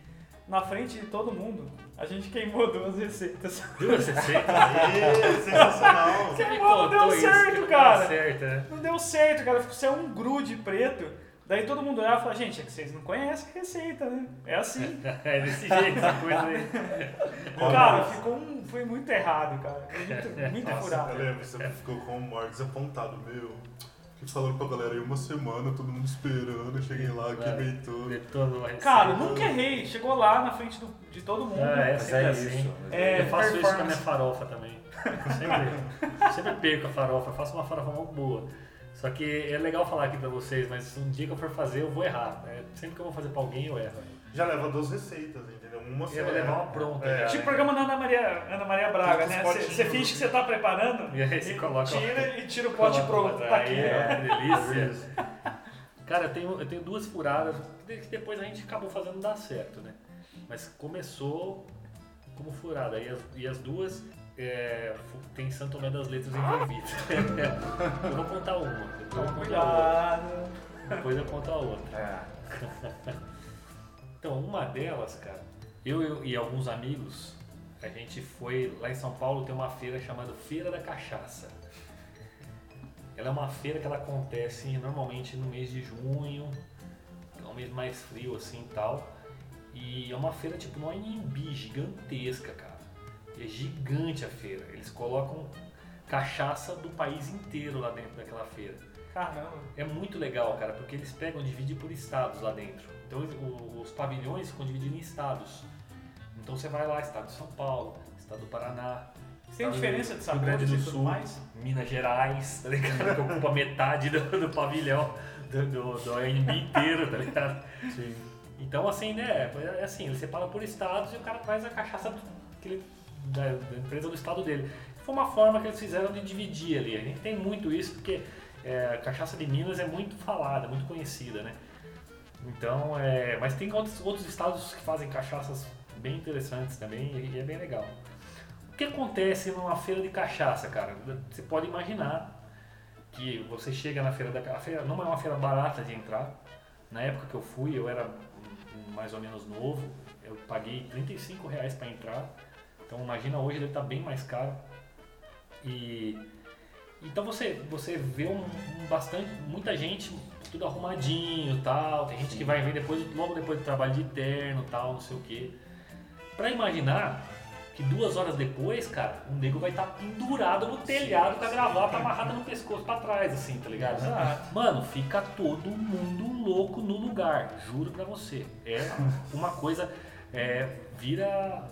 Na frente de todo mundo, a gente queimou duas receitas. Duas receitas. Sensacional. Mano, contou deu isso, certo, não cara. deu certo, né? Não deu certo, cara. Ficou saiu um grude preto. Daí todo mundo olhava e falava, gente, é que vocês não conhecem a receita, né? É assim. É desse jeito essa coisa aí. cara, ficou um, foi muito errado, cara. Foi muito, muito Nossa, furado. eu lembro, você ficou com o maior desapontado, meu. Fiquei falando pra galera aí uma semana, todo mundo esperando, eu cheguei lá, queimei tudo. Detonou. Cara, eu nunca errei. Chegou lá na frente do- de todo mundo. Ah, é, sempre é assim. isso. É, eu faço isso com a minha farofa também. Sempre, sempre perco a farofa, eu faço uma farofa muito boa. Só que é legal falar aqui pra vocês, mas um dia que eu for fazer, eu vou errar. né? Sempre que eu vou fazer pra alguém, eu erro. Já leva duas receitas, entendeu? Uma você Eu vou levar uma pronta, É, já. Tipo o programa da Ana Maria, Ana Maria Braga, né? Você finge que você tá preparando E aí você coloca- tira e tira o pote pronto. Tá aqui. é, delícia. Cara, eu tenho, eu tenho duas furadas que depois a gente acabou fazendo dar certo, né? Mas começou como furada. E as, e as duas é, tem Santo Tomé das Letras envolvidas. eu vou contar uma. Depois eu conto a outra. Depois eu conto a outra. É. Então, uma delas, cara, eu, eu e alguns amigos, a gente foi lá em São Paulo tem uma feira chamada Feira da Cachaça. Ela é uma feira que ela acontece normalmente no mês de junho, é um mês mais frio assim e tal. E é uma feira tipo no Anhembi, gigantesca, cara. É gigante a feira. Eles colocam cachaça do país inteiro lá dentro daquela feira. Caramba. É muito legal, cara, porque eles pegam e dividem por estados lá dentro. Então os pavilhões ficam divididos em estados. Então você vai lá, estado de São Paulo, estado do Paraná. Tem diferença de Rio Grande do e Sul, mais? Minas Gerais, tá ligado? Que ocupa metade do, do pavilhão do, do, do ANB inteiro, tá ligado? Sim. Então assim, né, é assim, ele separa por estados e o cara traz a cachaça que ele da, da empresa do estado dele. Foi uma forma que eles fizeram de dividir ali. A gente tem muito isso porque é, a cachaça de Minas é muito falada, muito conhecida, né? Então, é, mas tem outros, outros estados que fazem cachaças bem interessantes também e é bem legal. O que acontece numa feira de cachaça, cara? Você pode imaginar que você chega na feira da a feira não é uma feira barata de entrar. Na época que eu fui, eu era mais ou menos novo, eu paguei 35 reais para entrar. Então imagina hoje deve estar bem mais caro. E então você você vê um, um bastante muita gente tudo arrumadinho, tal. Tem gente que vai ver depois logo depois do trabalho de terno, tal, não sei o quê. Para imaginar que duas horas depois, cara, o nego vai estar pendurado no telhado com a gravata amarrada no pescoço pra trás, assim, tá ligado? Exato. Mano, fica todo mundo louco no lugar, juro pra você. É uma coisa, é, vira.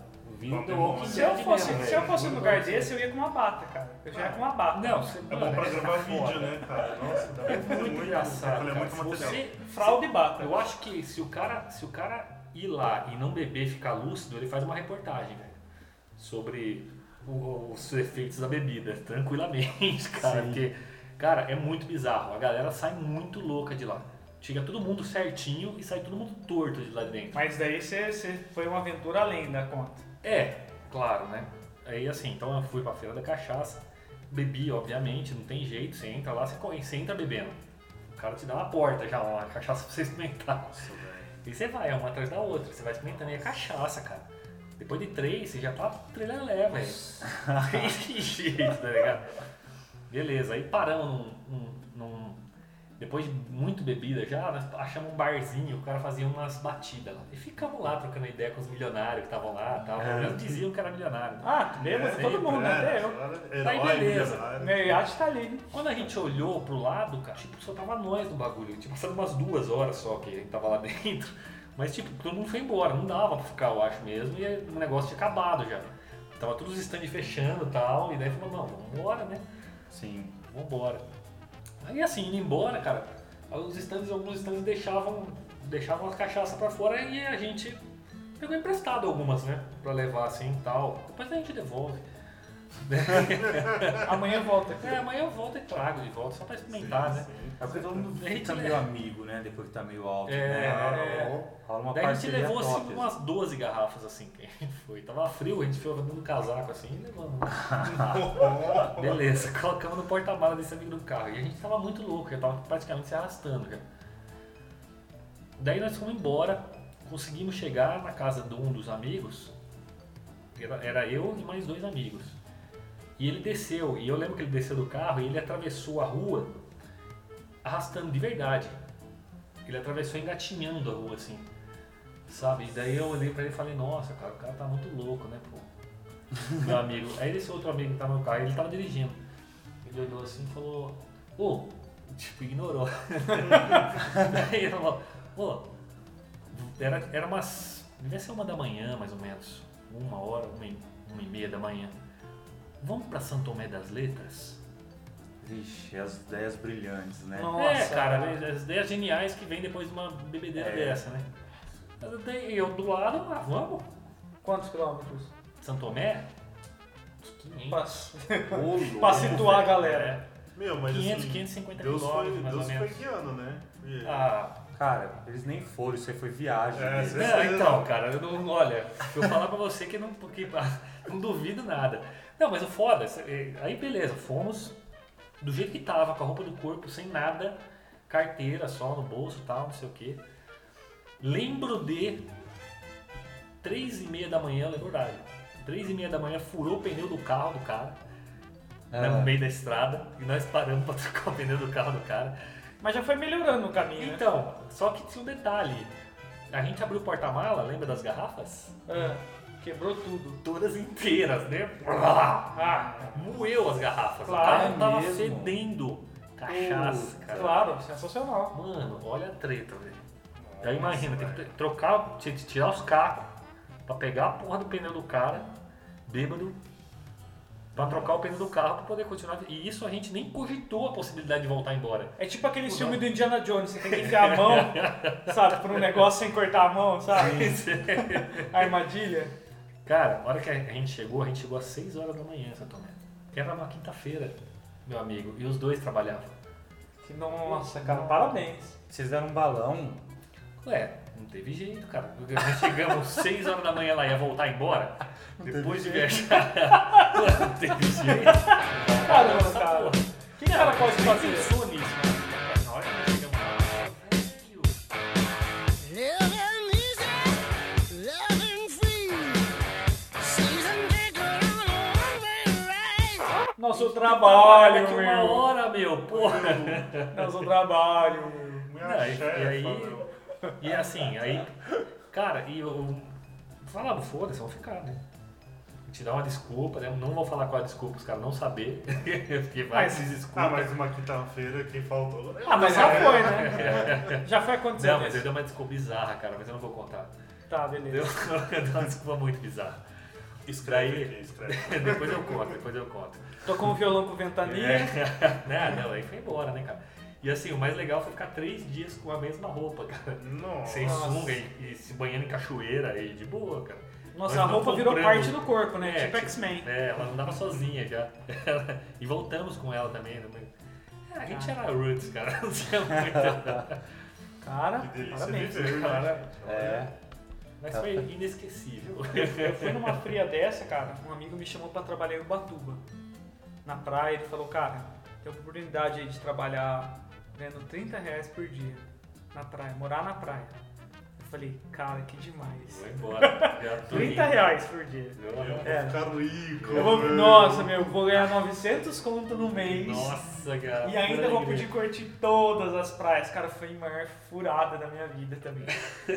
Se eu fosse, mesmo, se eu fosse Juro lugar desse, eu ia com uma bata, cara. Eu já ia com uma bata. Não, você, É bom mano, pra é gravar vídeo, né, cara? Nossa, dá É muito engraçado. Ele é cara. muito você, Fralda e bata. Eu acho que se o cara, se o cara ir lá e não beber e ficar lúcido, ele faz uma reportagem, velho, sobre os efeitos da bebida, tranquilamente, cara, Sim. porque cara, é muito bizarro. A galera sai muito louca de lá. Chega todo mundo certinho e sai todo mundo torto de lá de dentro. Mas daí você, você foi uma aventura além da conta. É, claro, né? Aí assim, então eu fui pra feira da cachaça, bebi, obviamente, não tem jeito, você entra lá, você, você entra bebendo. O cara te dá uma porta já, uma cachaça pra você experimentar. Nossa. E você vai, uma atrás da outra, você vai experimentando e é cachaça, cara. Depois de três, você já tá trelelé, velho. Tem jeito, tá ligado? Beleza, aí paramos num, num- num- Depois de muito bebida já, nós achamos um barzinho, o cara fazia umas batidas lá. E ficamos lá trocando ideia com os milionários que estavam lá tal. É. Eles diziam que era milionário. Ah, bêbado, É, todo mundo, É, até eu. agora, Aí beleza. Meu iate tá ali. Quando a gente olhou pro lado, cara, tipo, só tava nós no bagulho. Tinha passado umas duas horas só que a gente tava lá dentro. Mas, tipo, todo mundo foi embora. Não dava pra ficar, eu acho mesmo. E o negócio tinha acabado já. Tava todos os stands fechando e tal. E daí falou, não, vamos embora, né? Sim. Vamos embora. Aí, assim, indo embora, cara, os stands, alguns stands deixavam, deixavam as cachaças pra fora e a gente pegou emprestado algumas, né? Pra levar assim e tal. Depois a gente devolve. Amanhã volta aqui. É, amanhã eu volto e trago de volta, só pra experimentar, né? É porque todo mundo A gente fica le- meio amigo, né? Depois que tá meio alto. É, né? é. Rola uma Daí a gente levou assim, top. umas 12 garrafas assim que a gente foi. Tava frio, a gente foi dando casaco assim e levamos. Beleza, colocamos no porta-mala desse amigo do carro. E a gente tava muito louco, já tava praticamente se arrastando já. Daí nós fomos embora, conseguimos chegar na casa de um dos amigos. Era, era eu e mais dois amigos. E ele desceu, e eu lembro que ele desceu do carro e ele atravessou a rua arrastando de verdade. Ele atravessou engatinhando a rua assim. Sabe? E daí eu olhei pra ele e falei, nossa, cara, o cara tá muito louco, né, pô? Meu amigo. Aí esse outro amigo que tava no carro, ele tava dirigindo. Ele olhou assim e falou, ô, tipo, ignorou. daí ele falou, ô, era, era umas. Devia ser uma da manhã, mais ou menos. Uma hora, uma e, uma e meia da manhã. Vamos pra São Tomé das Letras? Vixe, as ideias brilhantes, né? Nossa, é, cara, cara. as ideias geniais que vem depois de uma bebedeira É. dessa, né? Eu do lado, ah, vamos. Quantos quilômetros? São Tomé? Uns 500. Pra, Ô, louco, pra situar a galera. Meu, mas 500, assim, 550 Deus quilômetros, foi, mais Deus ou foi menos. guiando, né? E- Ah, Cara, eles nem foram, isso aí foi viagem. É, não, então, cara, eu não, olha, eu vou falar pra você que não, porque, não duvido nada. Não, mas o foda, é, aí beleza, fomos do jeito que tava, com a roupa do corpo, sem nada, carteira só no bolso e tal, não sei o que. Lembro de três e meia da manhã, lembro o horário. Três e meia da manhã furou o pneu do carro do cara, né, no Ah. meio da estrada, e nós paramos pra trocar o pneu do carro do cara. Mas já foi melhorando no caminho, né? Então, só que tinha um detalhe. A gente abriu o porta-mala, lembra das garrafas? Ah, quebrou tudo. Todas inteiras, né? Ah, Moeu as garrafas. Claro, o carro é tava mesmo. fedendo cachaça, cara. claro, sensacional. Mano, olha a treta, velho. Aí imagina, tem que trocar, tinha que tirar os cacos pra pegar a porra do pneu do cara, bêbado, pra trocar o pneu do carro pra poder continuar. E isso a gente nem cogitou a possibilidade de voltar embora. É tipo aquele filme do Indiana Jones, você tem que enfiar a mão, sabe, por um negócio sem cortar a mão, sabe? A armadilha. Cara, a hora que a gente chegou, a gente chegou às 6 horas da manhã em São Tomé. Era uma quinta-feira, meu amigo. E os dois trabalhavam. Que, nossa, cara, parabéns. Vocês deram um balão. Ué, não teve jeito, cara. Nós chegamos 6 horas da manhã lá, ia voltar embora. Depois de viajar. não teve jeito. Caramba, cara. O que o cara pode fazer? pensou nisso, né? Nosso trabalho, daqui uma meu. hora, meu, porra. Nosso trabalho. Minha Não, e- chefa, e aí- meu. E assim, aí. Cara, e eu. Falava, foda-se, vamos ficar, né? Te dar uma desculpa, né? Não vou falar qual é a desculpa, os caras não saber. Porque vai Mas- se Ah, desculpa. mas uma quinta-feira, quem faltou? Ah, mas já foi, né? Já foi quantos Não, mas ele deu uma desculpa bizarra, cara, mas eu não vou contar. Tá, beleza. deu uma desculpa muito bizarra. Escreve aqui, escreve. depois eu conto, depois eu conto. Tocou um violão com ventania. É. não, não, aí foi embora, né, cara? E assim, o mais legal foi ficar três dias com a mesma roupa, cara. Nossa. Sem sunga e, e se banhando em cachoeira e de boa, cara. Nossa, a roupa virou parte do corpo, né? É, tipo tipo- X-Men. É, ela andava sozinha já. e voltamos com ela também. né? É, a gente era roots, cara. Não tinha muito. Cara, Que delícia parabéns. viver, né, Cara? É. Mas foi inesquecível. Eu fui numa fria dessa, cara, um amigo me chamou pra trabalhar em Ubatuba. Na praia, ele falou, cara, tem oportunidade aí de trabalhar ganhando 30 reais por dia na praia, morar na praia. Falei, cara, que demais. Vou embora. Já tô 30 indo. reais por dia. Eu vou É. ficar rico. Eu vou, nossa, meu, eu vou ganhar 900 conto no mês. Nossa, cara. E ainda vou poder curtir todas as praias. Cara, foi a maior furada da minha vida também.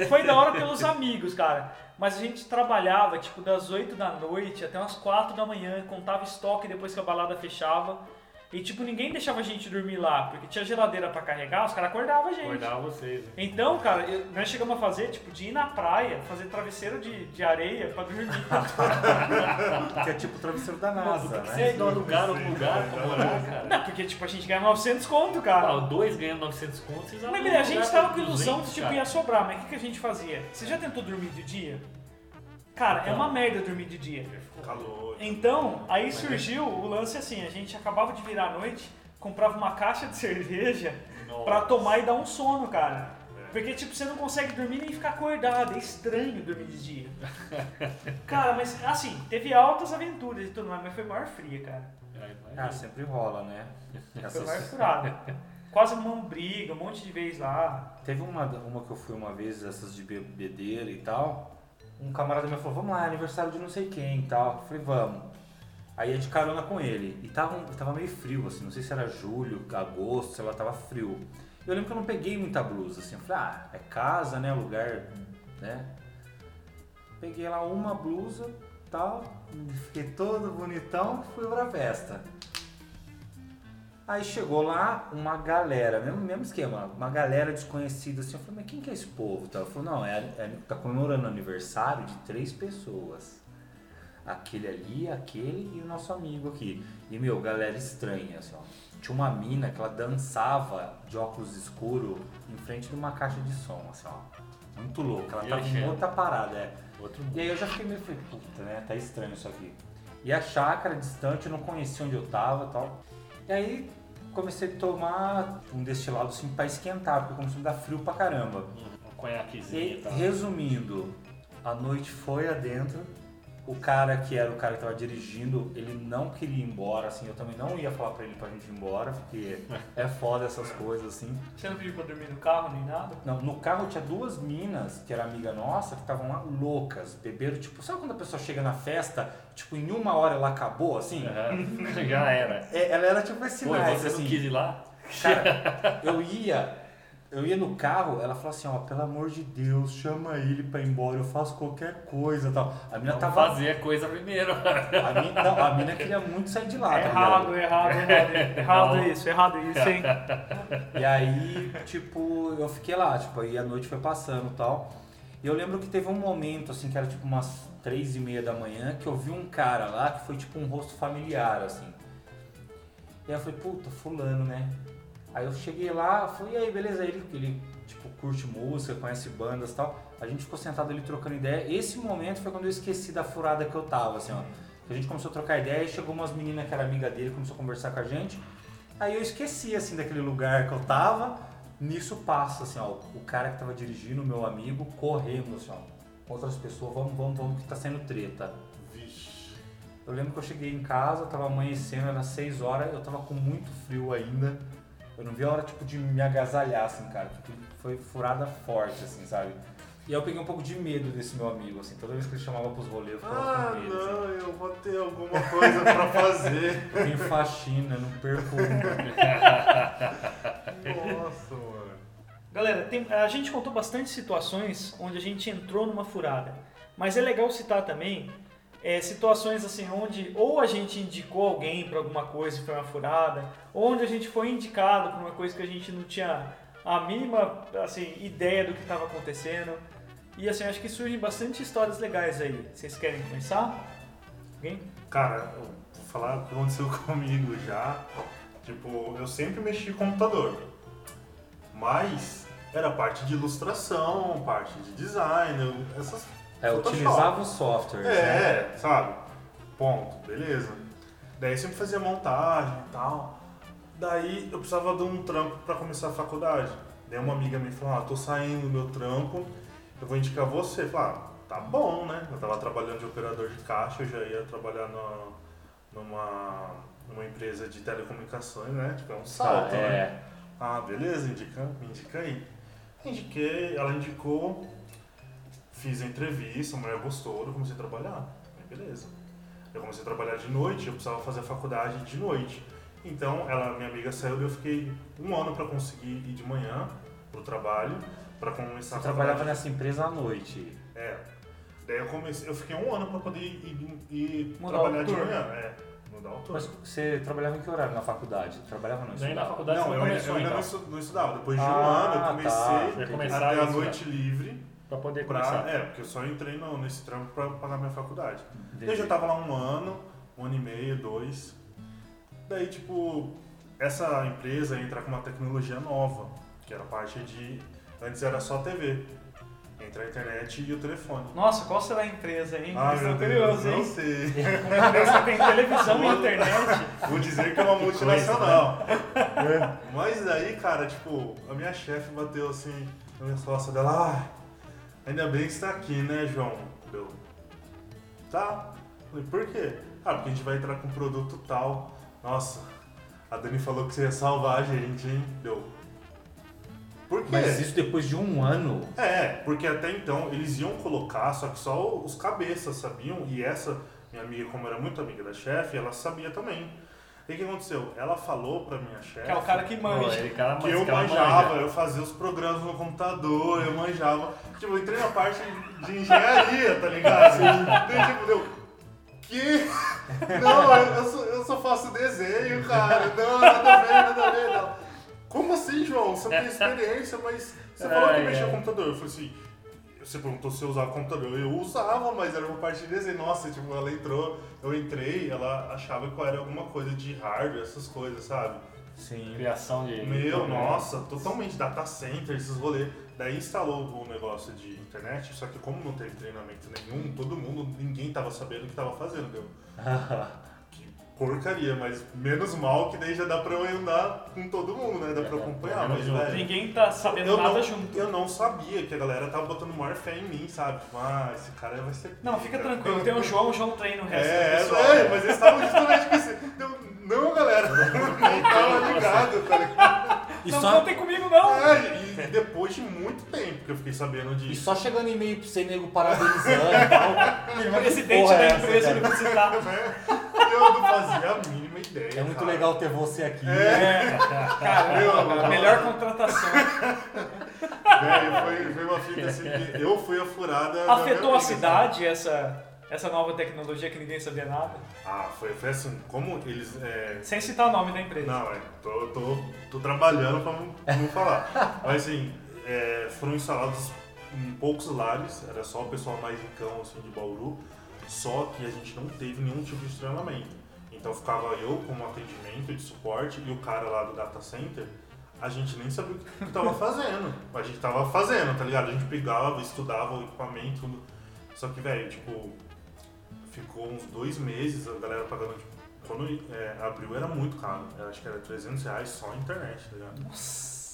Foi da hora pelos amigos, cara. Mas a gente trabalhava, tipo, das 8 da noite até umas 4 da manhã, contava estoque depois que a balada fechava. E, tipo, ninguém deixava a gente dormir lá, porque tinha geladeira pra carregar, os caras acordavam a gente. Acordar vocês. né? Então, cara, eu- nós chegamos a fazer, tipo, de ir na praia, fazer travesseiro de, de areia pra dormir. Que é tipo o travesseiro da NASA, né? Vocês não alugaram um lugar pra morar, cara? Não, porque, tipo, a gente ganha 900 conto, cara. Ah, dois ganhando 900 contos, vocês Mas, beleza, a gente tava com ilusão que 200, tipo, cara. ia sobrar, mas o que, que a gente fazia? Você já tentou dormir de dia? Cara, é Não. uma merda dormir de dia. Calor. Então, aí surgiu o lance assim, a gente acabava de virar a noite, comprava uma caixa de cerveja Nossa. pra tomar e dar um sono, cara. Porque, tipo, você não consegue dormir nem ficar acordado, é estranho dormir de dia. Cara, mas, assim, teve altas aventuras e tudo mais, mas foi maior fria, cara. Ai, Ah, sempre rola, né? Foi maior furada. Quase uma briga, um monte de vez lá. Teve uma, uma que eu fui uma vez, essas de bebedeira e tal. Um camarada meu falou, vamos lá, aniversário de não sei quem e tal. Eu falei, vamos. Aí ia de carona com ele. E tava, tava meio frio, assim, não sei se era julho, agosto, sei lá, tava frio. Eu lembro que eu não peguei muita blusa, assim. Eu falei, ah, é casa, né, lugar, né? Peguei lá uma blusa tal, fiquei todo bonitão, fui pra festa. Aí chegou lá uma galera, mesmo, mesmo esquema, uma galera desconhecida assim. Eu falei, mas quem que é esse povo? Tá? Ela falou, não, é, é, tá comemorando o aniversário de três pessoas. Aquele ali, aquele e o nosso amigo aqui. E, meu, galera estranha, assim, ó. Tinha uma mina que ela dançava de óculos escuro em frente de uma caixa de som, assim, ó. Muito louca. Ela tava em outra parada, é. Outro E aí eu já fiquei meio, falei, puta, né? Tá estranho isso aqui. E a chácara distante, eu não conhecia onde eu tava e tal. E aí comecei a tomar um destilado assim pra esquentar, porque começou a me dar frio pra caramba. Um conhaquezinho E e tal. resumindo, a noite foi adentro. O cara que era o cara que tava dirigindo, ele não queria ir embora, assim, eu também não ia falar pra ele pra gente ir embora, porque é foda essas coisas, assim. Você não pediu pra dormir no carro nem nada? Não, no carro tinha duas minas, que era amiga nossa, que estavam lá loucas, beberam, tipo, sabe quando a pessoa chega na festa, tipo, em uma hora ela acabou, assim? Aham. Já era. É, ela era tipo esse Pô, nice, você assim. não quis ir lá? Cara, eu ia, eu ia no carro, ela falou assim, ó, pelo amor de Deus, chama ele pra ir embora, eu faço qualquer coisa e tal. A mina Não tava. fazer a coisa primeiro. A mina, não, a mina queria muito sair de lá, tá errado, errado, errado, errado Não. isso, errado isso, hein? E aí, tipo, eu fiquei lá, tipo, aí a noite foi passando e tal. E eu lembro que teve um momento, assim, que era tipo umas três e meia da manhã, que eu vi um cara lá que foi tipo um rosto familiar, assim. E aí eu falei, puta, fulano, né? Aí eu cheguei lá, falei, e aí, beleza? Ele, ele tipo, curte música, conhece bandas e tal. A gente ficou sentado ali trocando ideia. Esse momento foi quando eu esqueci da furada que eu tava, assim, ó. A gente começou a trocar ideia e chegou umas meninas que era amiga dele, começou a conversar com a gente. Aí eu esqueci, assim, daquele lugar que eu tava. Nisso passa, assim, ó, o cara que tava dirigindo, meu amigo, correndo, assim, ó, outras pessoas, vamos, vamos, vamos, que tá saindo treta. Vixe. Eu lembro que eu cheguei em casa, tava amanhecendo, era 6 horas, eu tava com muito frio ainda. Eu não vi a hora, tipo, de me agasalhar, assim, cara, porque foi furada forte, assim, sabe? E aí eu peguei um pouco de medo desse meu amigo, assim, toda vez que ele chamava pros rolês, eu ficava Ah, com medo. assim. não, eu vou ter alguma coisa pra fazer. Eu tenho faxina, não perco uma. Nossa, mano. Galera, tem- a gente contou bastante situações onde a gente entrou numa furada. Mas é legal citar também é, situações assim onde ou a gente indicou alguém para alguma coisa e foi uma furada, ou onde a gente foi indicado para uma coisa que a gente não tinha a mínima assim, ideia do que estava acontecendo. E assim, acho que surgem bastante histórias legais aí. Vocês querem começar? Alguém? Cara, eu vou falar o que aconteceu comigo já. Tipo, eu sempre mexi com computador. Mas era parte de ilustração, parte de design, essas É, Photoshop. utilizava os softwares, né? É, sabe? Ponto, beleza. Daí sempre fazia montagem e tal. Daí eu precisava de um trampo pra começar a faculdade. Daí uma amiga me falou, ah, tô saindo do meu trampo, eu vou indicar você. Eu falei, ah, tá bom, né? Eu tava trabalhando de operador de caixa, eu já ia trabalhar numa, numa empresa de telecomunicações, né? Tipo, é um salto, né? é. Ah, beleza, indica, me indica aí. Indiquei, ela indicou, fiz a entrevista, a mulher gostou, eu comecei a trabalhar. Aí, beleza. Eu comecei a trabalhar de noite, eu precisava fazer a faculdade de noite. Então, ela, minha amiga saiu e eu fiquei um ano para conseguir ir de manhã pro trabalho, para começar Você a trabalhava nessa empresa à noite. É. Daí eu comecei, eu fiquei um ano para poder ir, ir- trabalhar de manhã. É, mudar o turno. Mas você trabalhava em que horário na faculdade? Trabalhava não? Nem na faculdade Não, você eu, não ainda- começou eu ainda então. não estu- não estudava. Depois de um Ah, ano eu tá. comecei Você ia a noite livre Pra poder pra. começar. É, porque eu só entrei no- nesse trampo pra pagar minha faculdade. Entendi. Eu já tava lá um ano, um ano e meio, dois. Daí, tipo, essa empresa entra com uma tecnologia nova, que era parte de. Antes era só TV. Entre a internet e o telefone. Nossa, qual será a empresa, hein? Ah, Estou meu curioso, Deus, não hein? sei. Uma empresa tem televisão e internet. Vou dizer que é uma multinacional. É. Mas aí, cara, tipo, a minha chefe bateu assim na minha sócia dela, ah, ainda bem que você tá aqui, né, João? Eu, tá. Falei, por quê? Ah, porque a gente vai entrar com um produto tal. Nossa, a Dani falou que você ia salvar a gente, hein? Deu. Por quê? Mas isso depois de um ano. É, porque até então eles iam colocar, só que só os cabeças sabiam, e essa minha amiga, como era muito amiga da chefe, ela sabia também. E o que aconteceu? Ela falou pra minha chefe Que é o cara que manja. ele cara, que eu cara manjava, manja. eu fazia os programas no computador, eu manjava. Tipo, eu entrei na parte de engenharia, tá ligado? Então, tipo, deu. Que? Não, eu, eu só, eu só faço desenho, cara. Não, nada a ver, nada a ver. Não. Como assim, João? Você não tem experiência, mas você falou que mexia com computador. Eu falei assim. Você perguntou se eu usava computador. Eu usava, mas era uma parte de desenho. Nossa, tipo, ela entrou, eu entrei, ela achava que eu era alguma coisa de hardware, essas coisas, sabe? Sim. Criação de. Meu, nossa, totalmente data center, esses rolês. Daí instalou o negócio de internet, só que como não teve treinamento nenhum, todo mundo, ninguém tava sabendo o que tava fazendo, deu. Porcaria, mas menos mal que daí já dá pra eu andar com todo mundo, né? Dá pra É, acompanhar, menos mas velho. Ninguém tá sabendo nada não, junto. eu não sabia que a galera tava botando maior fé em mim, sabe? Tipo, ah, esse cara vai ser. Não, fica tranquilo. Tem o João, o João treina o resto É, pessoal. é, mas eles estavam justamente com esse. Eu, não, galera, não tava ligado, tá ligado? E Não só, contem comigo, não. É, e depois de muito tempo que eu fiquei sabendo e disso. só chegando e-mail pra você, nego, parabenizando e tal. O presidente da é essa, empresa, ele citar. Eu não fazia a mínima ideia. É muito cara. legal ter você aqui. É, cara, Meu, melhor contratação. Velho, foi, foi uma fita assim que eu fui a furada. Afetou a cidade essa, essa nova tecnologia que ninguém sabia nada? Ah, foi, foi assim, como eles. é, Sem citar o nome da empresa. Não, é, tô, tô, tô trabalhando pra não, não falar. Mas assim, é, foram instalados em poucos lares, era só o pessoal mais rincão assim, de Bauru, só que a gente não teve nenhum tipo de treinamento. Então ficava eu como atendimento de suporte e o cara lá do data center a gente nem sabia o que tava fazendo. A gente tava fazendo, tá ligado? A gente pegava, estudava o equipamento, tudo. Só que, velho, tipo, ficou uns dois meses a galera pagando, tipo, quando é, abriu era muito caro. Eu acho que era 300 reais só a internet, tá ligado?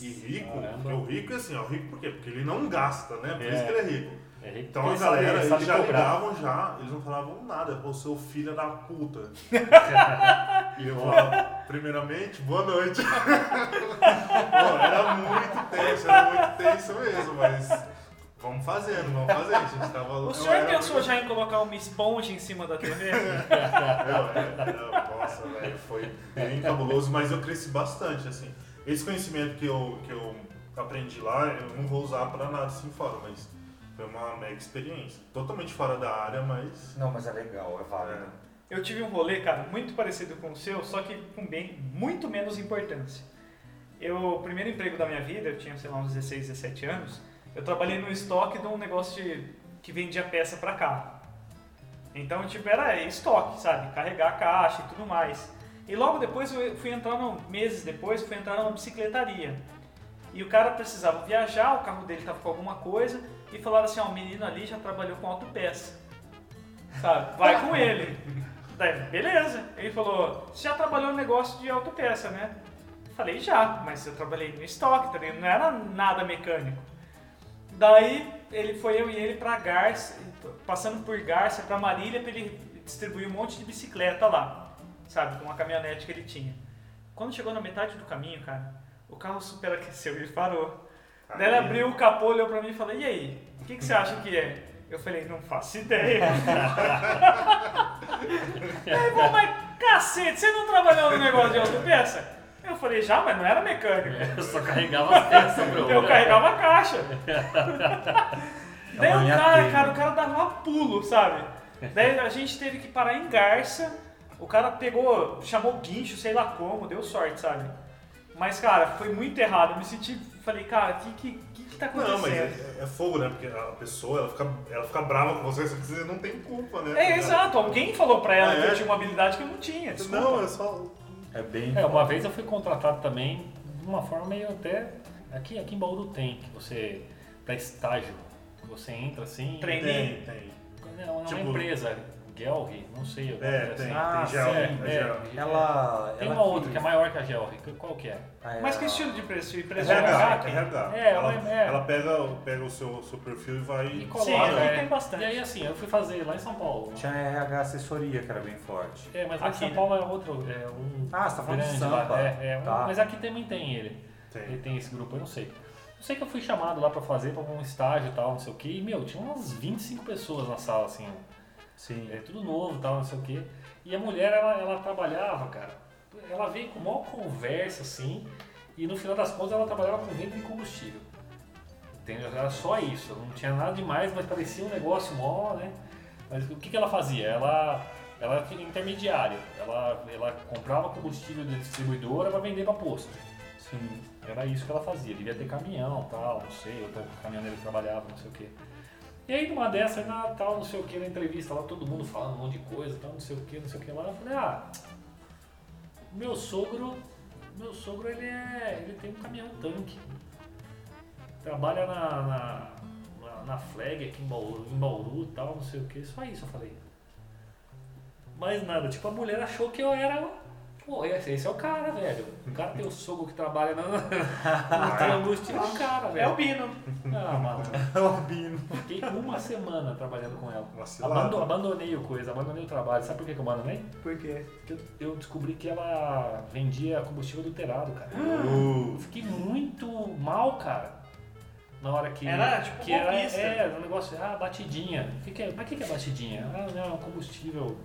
E rico, Caramba. porque o rico é assim, ó, o rico por quê? Porque ele não gasta, né? Por É. isso que ele é rico. É Então porque a galera, sabe eles já cobrar. ligavam já, eles não falavam nada, ô seu filho da puta. e eu, ó, primeiramente, boa noite. Pô, era muito tenso, era muito tenso mesmo, mas vamos fazendo, vamos fazer. A gente tava, O senhor pensou muito- já em colocar uma esponja em cima da TV? Eu, era- era- nossa, velho, foi bem cabuloso, mas eu cresci bastante, assim. Esse conhecimento que eu, que eu aprendi lá, eu não vou usar pra nada assim fora, mas foi uma mega experiência. Totalmente fora da área, mas... Não, mas é legal, é válido. Eu tive um rolê, cara, muito parecido com o seu, só que com bem, muito menos importância. Eu, o primeiro emprego da minha vida, eu tinha, sei lá, uns 16, 17 anos, eu trabalhei no estoque de um negócio de, que vendia peça pra carro. Então, tipo, era estoque, sabe? Carregar a caixa e tudo mais. E logo depois eu fui entrar, no, meses depois, fui entrar numa bicicletaria. E o cara precisava viajar, o carro dele tava com alguma coisa, e falaram assim, ó, o menino ali já trabalhou com autopeça. Sabe? Vai com ele. Daí, beleza. Ele falou, você já trabalhou no negócio de autopeça, né? Falei, já, mas eu trabalhei no estoque, ligado? não era nada mecânico. Daí, ele foi eu e ele pra Garça, passando por Garça, pra Marília, pra ele distribuir um monte de bicicleta lá, sabe? Com uma caminhonete que ele tinha. Quando chegou na metade do caminho, cara, o carro superaqueceu e parou. Daí ele abriu o capô, olhou pra mim e falou, e aí, o que, que você acha que é? Eu falei, não faço ideia. Aí, pô, mas cacete, você não trabalhou no negócio de autopeça? Eu falei, já, mas não era mecânico. Eu só carregava as peças, bro. Eu carregava a caixa. Daí o cara, cara, o cara dava pulo, sabe? Daí a gente teve que parar em Garça. O cara pegou, chamou guincho, sei lá como, deu sorte, sabe? Mas, cara, foi muito errado. Eu me senti, falei, cara, o que, que, que, tá acontecendo? Não, mas é, é fogo, né? Porque a pessoa, ela fica, ela fica brava com você, você não tem culpa, né? É, exato. Alguém falou pra ela que É. eu tinha uma habilidade que eu não tinha. Desculpa. Não, é só... É bem. É, uma vez eu fui contratado também de uma forma meio até. Aqui, aqui em Bauru tem, que você. pra estágio. Que você entra assim. Trainee. Tem, tem. Não, é uma Tipo- empresa, Gelri, não sei. É, tem, assim. Ah, tem gel, é, é, é. Ela. Tem ela uma outra que é maior que a Gelri. Qual que é? Ah, Mas ela- que estilo de preço? Empresa de RH, RH? RH. É, ela, ela- é. ela pega, pega o seu, seu perfil e vai... E Sim, coloca, aqui é. tem bastante. E aí assim, eu fui fazer lá em São Paulo. Tinha RH assessoria que era bem forte. É, mas lá em Aqui, São né? Paulo é outro. É um Ah, você tá falando de grande Sampa. lá. É, é, Tá. Mas aqui também tem ele. Tem. Ele tem esse grupo, eu não sei. Eu sei que eu fui chamado lá pra fazer pra um estágio e tal, não sei o que. E, meu, tinha umas 25 pessoas na sala, assim. Sim. É tudo novo e tal, não sei o que. E a mulher, ela, ela trabalhava, cara. Ela veio com maior conversa, assim. E no final das contas, ela trabalhava com venda de combustível. Entendeu? Era só isso. Não tinha nada demais, mas parecia um negócio mó, né? Mas o que, que ela fazia? Ela, ela era intermediária. Ela, ela comprava combustível da distribuidora para vender para posto. Sim. Era isso que ela fazia. Devia ter caminhão, tal, não sei, outra caminhoneira que trabalhava, não sei o quê. E aí numa dessa, aí na tal, não sei o que, na entrevista lá, todo mundo falando um monte de coisa, tal, não sei o que, não sei o que lá. Eu falei, ah, meu sogro, meu sogro ele é. ele tem um caminhão tanque. Trabalha na, na, na, na flag aqui em Bauru, em Bauru tal, não sei o que, só isso eu falei. Mais nada, tipo, a mulher achou que eu era. Pô, esse esse é o cara, velho. O cara tem o sogro que trabalha na, no é o cara, velho. É o Bino. Ah, mano. É o Albino. Fiquei uma semana trabalhando com ela. Abando- abandonei o coisa, abandonei o trabalho. Sabe por que que eu abandonei? Por quê? Porque eu, eu descobri que ela vendia combustível adulterado, cara. Uh, Eu fiquei muito mal, cara. Na hora que. Era, tipo, que era, é, um negócio, ah, batidinha. O que que é, mas o que, que é batidinha? Ah, não, é um combustível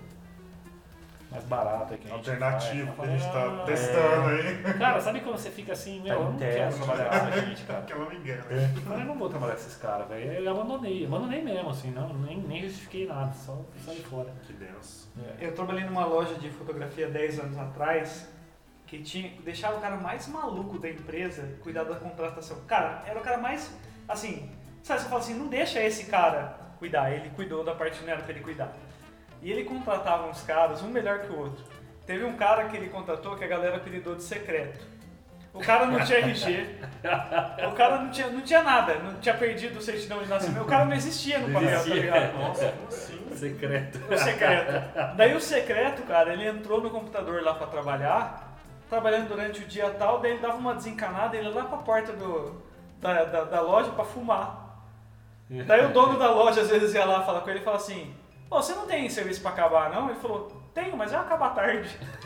mais barato aí que a gente alternativo faz. que a gente tá ah, testando aí. é. Cara, sabe quando você fica assim, meu, Tá eu não quero trabalhar com essa gente, cara. Aquela miguel. Eu falei, eu não vou trabalhar com esses caras, velho. Eu abandonei, abandonei mesmo, assim, não, nem, nem justifiquei nada, só saí fora. Que denso. É. Eu trabalhei numa loja de fotografia 10 anos atrás que tinha deixava o cara mais maluco da empresa cuidar da contratação. Cara, era o cara mais assim, sabe, você fala assim, não deixa esse cara cuidar, ele cuidou da parte que não era pra ele cuidar. E ele contratava uns caras, um melhor que o outro. Teve um cara que ele contratou que a galera apelidou de secreto. O cara não tinha RG. O cara não tinha, não tinha nada. Não tinha perdido o certidão de nascimento. O cara não existia no papel, tá ligado? Nossa, como assim? Secreto. O secreto. Daí o secreto, cara, ele entrou no computador lá pra trabalhar, trabalhando durante o dia tal, daí ele dava uma desencanada, ele ia lá pra porta do, da, da, da loja pra fumar. Daí o dono da loja às vezes ia lá falar com ele e falava assim, Ô, você não tem serviço pra acabar não? Ele falou, tenho, mas vai acabar tarde.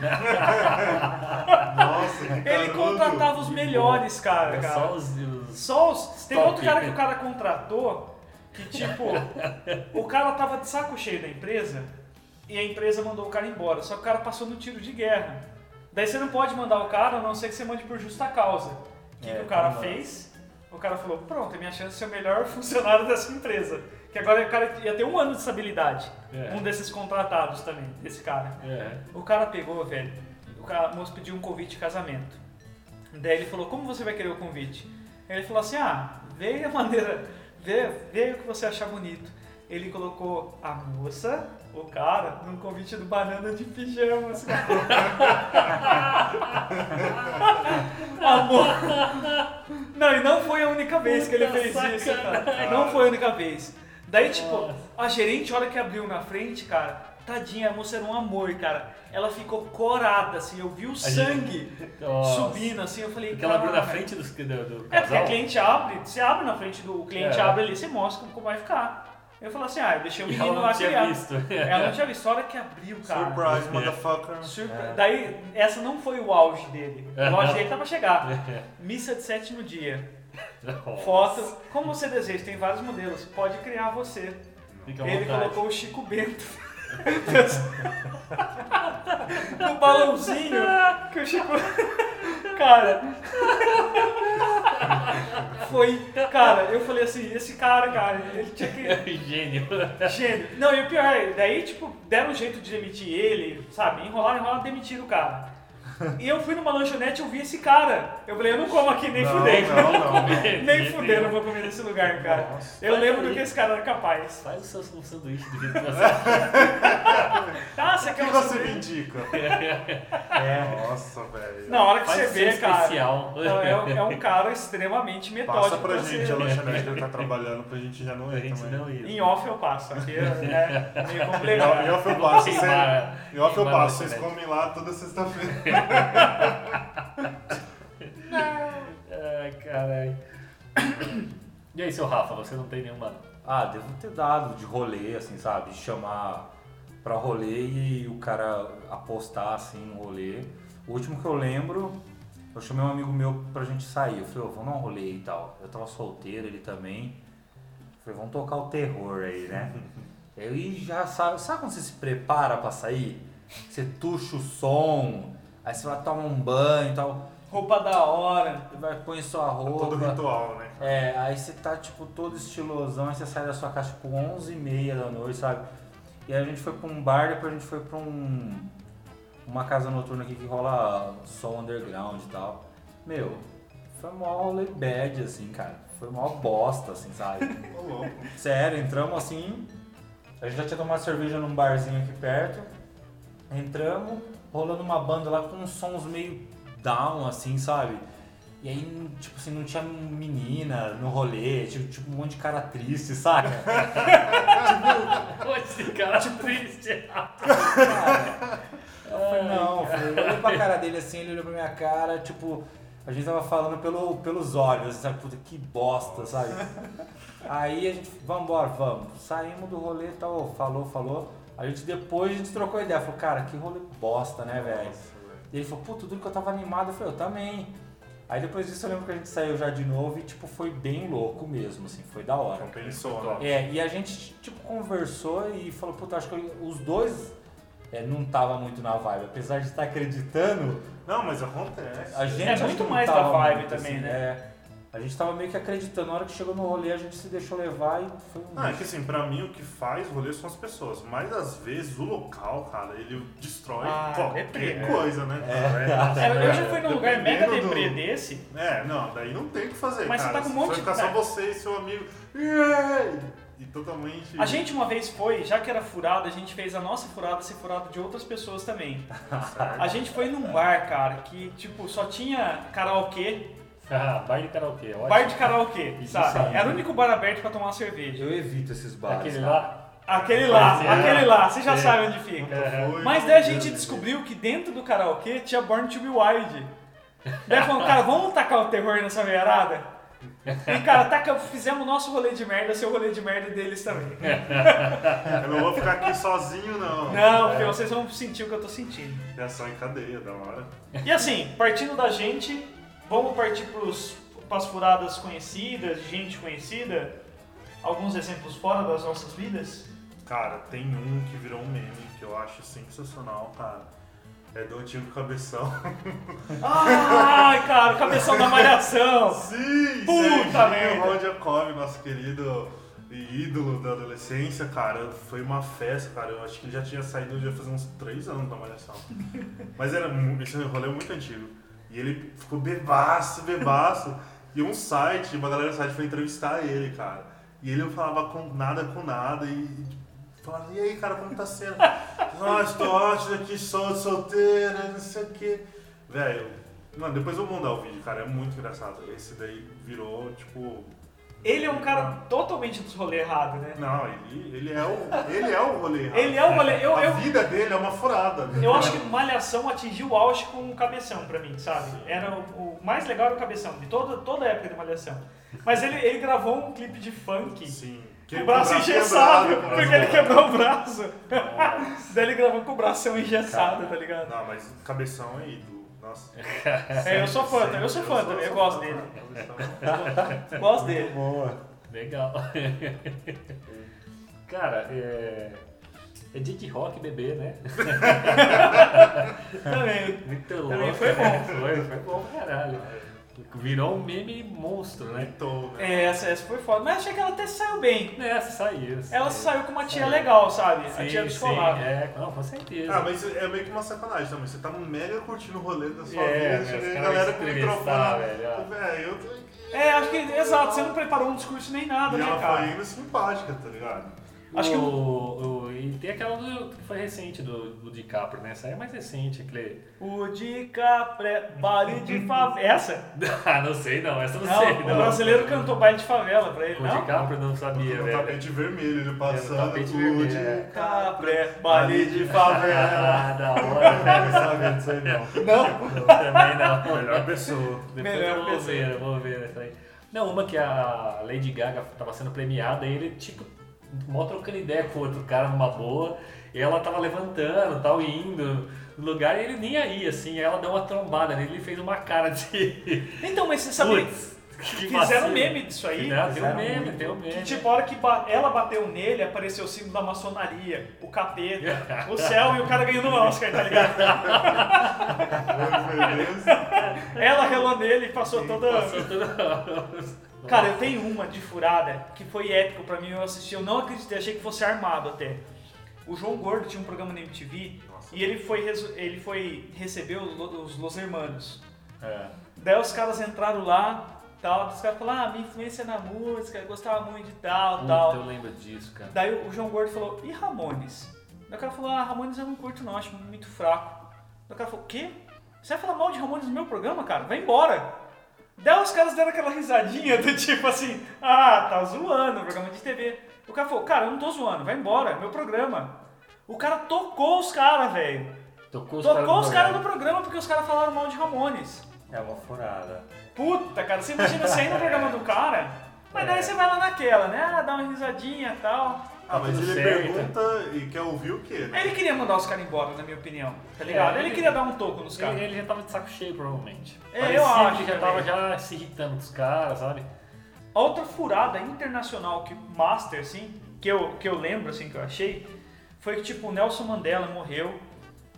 Nossa, que Ele carudo. contratava os melhores, cara, É cara. só os. os- Só os. Tem outro cara que o cara contratou que, tipo, o cara tava de saco cheio da empresa e a empresa mandou o cara embora. Só que o cara passou no tiro de guerra. Daí você não pode mandar o cara a não ser que você mande por justa causa. O que, É, que o cara fez? O cara falou: pronto, é minha chance de ser o melhor funcionário dessa empresa. Que agora o cara ia ter um ano de estabilidade. É. Um desses contratados também, desse cara. É. O cara pegou, velho. O cara, a moça pediu um convite de casamento. Daí ele falou, como você vai querer o convite? Ele falou assim, ah, vê a maneira, vê, vê o que você achar bonito. Ele colocou a moça, o cara, num convite do banana de pijamas. Amor. Não, e não foi a única vez que ele Puta fez isso, cara. sacanagem. Não foi a única vez. Daí, tipo, Nossa. a gerente, a hora que abriu na frente, cara, tadinha, a moça era um amor, cara. Ela ficou corada, assim, eu vi o sangue Nossa. subindo, assim, eu falei, Porque ela abriu na "Cara". frente dos, do, do É, porque a cliente abre, você abre na frente do o cliente, É. abre ali, você mostra como vai ficar. Eu falei assim, ah, eu deixei o menino ela lá não tinha criar. visto. Ela não tinha visto, a hora que abriu, cara. Surprise, motherfucker. Surpre- Daí, essa não foi o auge dele. O auge dele tá pra chegar. Missa de sétimo dia. Foto, como você deseja, tem vários modelos. Pode criar você. Fica Ele vontade. colocou o Chico Bento. no balãozinho que o Chico. Cara. Foi. Cara, eu falei assim, esse cara, cara, ele tinha que. Gênio. Gênio. Não, e o pior, é, daí, tipo, deram um jeito de demitir ele, sabe? Enrolaram, enrolaram, demitiram o cara. E eu fui numa lanchonete e eu vi esse cara. Eu falei, eu não como aqui nem Não, fudendo. não, não, não. Nem fudendo eu vou comer nesse lugar, cara. Nossa. Eu lembro do que esse cara era capaz. Faz o seu um sanduíche do jeito que você Ah, você O quer que um você sanduíche? me indica? É. Nossa, velho. Na hora que Faz você vê, cara, especial. é, é um cara extremamente metódico. Passa pra você- gente a lanchonete que ele tá trabalhando pra gente já não A ir gente também. não ia. Em off eu passo, aqui é né, meio Em off- Em complicado. off eu passo, Queimar- sério. Em off eu passo, vocês comem lá toda sexta-feira. Ai, caralho. E aí, seu Rafa, você não tem nenhuma. Ah, devo ter dado de rolê, assim, sabe? De chamar pra rolê e o cara apostar, assim, no rolê. O último que eu lembro, eu chamei um amigo meu pra gente sair. Eu falei, ô, vamos dar um rolê e tal. Eu tava solteiro, ele também. Eu falei, vamos tocar o terror aí, né? Aí já sabe, sabe quando você se prepara pra sair? Você tuxa o som, aí você vai tomar um banho e tal. Roupa da hora. Vai põe sua roupa. Todo ritual, né? É, aí você tá, tipo, todo estilosão, aí você sai da sua casa, tipo, 11h30 da noite, sabe? E aí a gente foi pra um bar, depois a gente foi pra um... Uma casa noturna aqui que rola som underground e tal. Meu, foi mó bad, assim, cara. Foi mó bosta, assim, sabe? Sério, entramos assim, a gente já tinha tomado cerveja num barzinho aqui perto. Entramos, rolando uma banda lá com uns sons meio down, assim, sabe? E aí, tipo assim, não tinha menina no rolê, tipo, tipo um monte de cara triste, saca? Esse cara triste. Cara, eu falei, não, eu falei, eu olhei pra cara dele assim, ele olhou pra minha cara, tipo, a gente tava falando pelo, pelos olhos, assim, sabe? Puta, que bosta, sabe? Aí a gente, vambora, vamos. Saímos do rolê e tal, falou, falou. A gente depois a gente trocou ideia, falou, cara, que rolê bosta, né, velho? E ele falou, pô, tudo que eu tava animado, eu falei, eu também. Aí depois disso eu lembro que a gente saiu já de novo e, tipo, foi bem louco mesmo, assim, foi da hora. Compensou, né? É, e a gente, tipo, conversou e falou, puta, acho que os dois é, não tava muito na vibe. Apesar de estar acreditando, Não, mas acontece. a gente É muito mais da vibe muito, também, assim, né? é. A gente tava meio que acreditando, na hora que chegou no rolê a gente se deixou levar e foi um. Ah, é que assim, pra mim o que faz rolê são as pessoas. Mas às vezes o local, cara, ele destrói Ah, qualquer deprê, né? coisa, né? É, eu já fui num lugar mega Dependendo do- deprê desse. É, não, daí não tem o que fazer. Mas você cara. tá com um monte Vai de- ficar só é. você e seu amigo. E totalmente. A gente uma vez foi, já que era furada, a gente fez a nossa furada ser furada de outras pessoas também. A gente foi num bar, cara, que tipo só tinha karaokê, Ah, bar de karaokê, ótimo. bar de karaokê, Isso sabe? sim. Era o único bar aberto pra tomar cerveja. Eu evito esses bares. Aquele cara. lá. Aquele lá, Sim. aquele lá, você já Sim. sabe onde fica. É. Mas daí a gente Deus descobriu que dentro do karaokê tinha Born to be Wild. Daí falamos, cara, vamos tacar o terror nessa veiarada? E cara, taca, fizemos o nosso rolê de merda, seu rolê de merda deles também. Eu não vou ficar aqui sozinho, não. Não, porque vocês vão sentir o que eu tô sentindo. É só em cadeia, da hora. E assim, partindo da gente, vamos partir para as furadas conhecidas, gente conhecida. Alguns exemplos fora das nossas vidas. Cara, tem um que virou um meme que eu acho sensacional, cara. É do antigo cabeção. Ai, cara, o cabeção da malhação. Sim! Puta merda. Rodjakov, nosso querido ídolo da adolescência, cara, foi uma festa, cara. Eu acho que ele já tinha saído já fazia uns três anos da Malhação. Mas era, esse rolê é muito antigo. E ele ficou bebaço, bebaço. E um site, uma galera do site foi entrevistar ele, cara. E ele não falava com nada com nada. E, falava, e aí, cara, como tá sendo? Nossa, tô ótimo aqui, sou solteira, não sei o quê. Velho, mano, depois eu vou mandar o vídeo, cara, é muito engraçado. Esse daí virou, tipo. Ele é um cara totalmente dos rolê errado, né? Não, ele, ele, é, o, ele é o rolê errado. Ele é o rolê. Eu, A eu, vida dele é uma furada. né? eu acho que Malhação atingiu o auge com o cabeção pra mim, sabe? Era o, o mais legal era o cabeção, de toda, toda a época de Malhação. Mas ele, ele gravou um clipe de funk. Sim. Com o braço engessado, quebrado, braço porque ele quebrou o braço. Daí ele gravou com o bração engessado, tá ligado? Não, mas cabeção é ídolo. Nossa. É, eu sou fã, eu sou fã também, eu gosto dele. Gosto dele. Legal. Cara, é. É de rock bebê, né? Também. Muito Também louco. foi bom. Foi, foi bom caralho. Virou um meme monstro, né? Mitou, né? É, essa, essa foi foda. Mas achei que ela até saiu bem. Nessa saiu. Ela saiu com uma tia legal, sabe? a tia descolada. É, não, com certeza. Ah, mas é meio que uma sacanagem também. Você tá mega curtindo o rolê da sua É, vida, os a galera com o microfone. velho. Velho, eu tô aqui. É, acho que, exato, você não preparou um discurso nem nada, E né, ela cara? foi indo simpática, tá ligado? Acho que o, o- o- E tem aquela do, que foi recente do, do DiCaprio, né? Essa aí é mais recente, aquele. O DiCaprio, baile de favela. Essa? ah, não sei não, essa eu não, Não, sei. o Não. brasileiro cantou baile de favela pra ele, O não? DiCaprio não sabia, no velho. tapete vermelho, ele passando. tapete o vermelho, é. DiCaprio, baile de favela. Ah, da hora. Não sabia disso aí não. Não? Não, também não. Melhor pessoa. Depois Melhor eu vou pessoa. ver, eu vou ver essa aí. Não, uma que a Lady Gaga tava sendo premiada e ele, tipo, mó trocando ideia com o outro cara numa boa. E ela tava levantando, tal, indo no lugar e ele nem aí, assim. Ela deu uma trombada nele e fez uma cara de. Então, mas você sabia Putz, que fizeram vacilo. meme disso aí? Não, tem um Fizeram meme, tem um meme. Que tipo, a hora que ba- ela bateu nele, apareceu o símbolo da maçonaria, o capeta, o céu e o cara ganhando o Oscar, tá ligado? Ela relou nele e passou toda. Passou tudo. Cara, eu tenho uma de furada que foi épico pra mim, eu assisti, eu não acreditei, achei que fosse armado até. O João Gordo tinha um programa na MTV e ele foi, ele foi receber os, Lo- os Los Hermanos. É. Daí os caras entraram lá, tal, os caras falaram, ah, minha influência na música, eu gostava muito de tal, Puta, tal. eu lembro disso, cara. Daí o João Gordo falou, e Ramones? Daí o cara falou, ah, Ramones eu não curto não, acho muito fraco. Daí o cara falou, o quê? Você vai falar mal de Ramones no meu programa, cara? Vai embora! Daí os caras deram aquela risadinha do tipo assim, ah, tá zoando, programa de TV. O cara falou, cara, eu não tô zoando, vai embora, é meu programa. O cara tocou os caras, velho. Tocou os Tocou os caras programa. no programa porque os caras falaram mal de Ramones. É uma furada. Puta, cara, você imagina você ir no programa do cara, mas daí você vai lá naquela, né? Ah, dá uma risadinha e tal. Ah, mas ele certo. pergunta e quer ouvir o quê? né? Ele queria mandar os caras embora, na minha opinião, tá ligado? É, ele ele- queria dar um toco nos caras. Ele, ele já tava de saco cheio, provavelmente. É, Parecia eu acho que ele já tava já se irritando com os caras, sabe? A outra furada internacional que Master, assim, que eu, que eu lembro, assim, que eu achei, foi que, tipo, o Nelson Mandela morreu.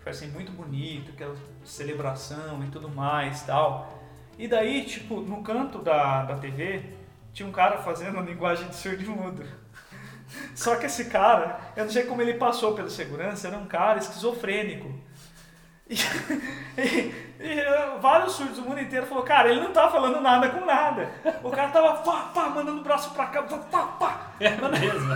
Foi, assim, muito bonito, aquela celebração e tudo mais tal. E daí, tipo, no canto da, da TV, tinha um cara fazendo a linguagem de surdo e mudo. Só que esse cara, eu não sei como ele passou pela segurança, era um cara esquizofrênico. E, e- e, vários surdos do mundo inteiro falou, cara, ele não tá falando nada com nada. O cara tava pá, pá, mandando o braço pra cá, pá, pá. É mesmo.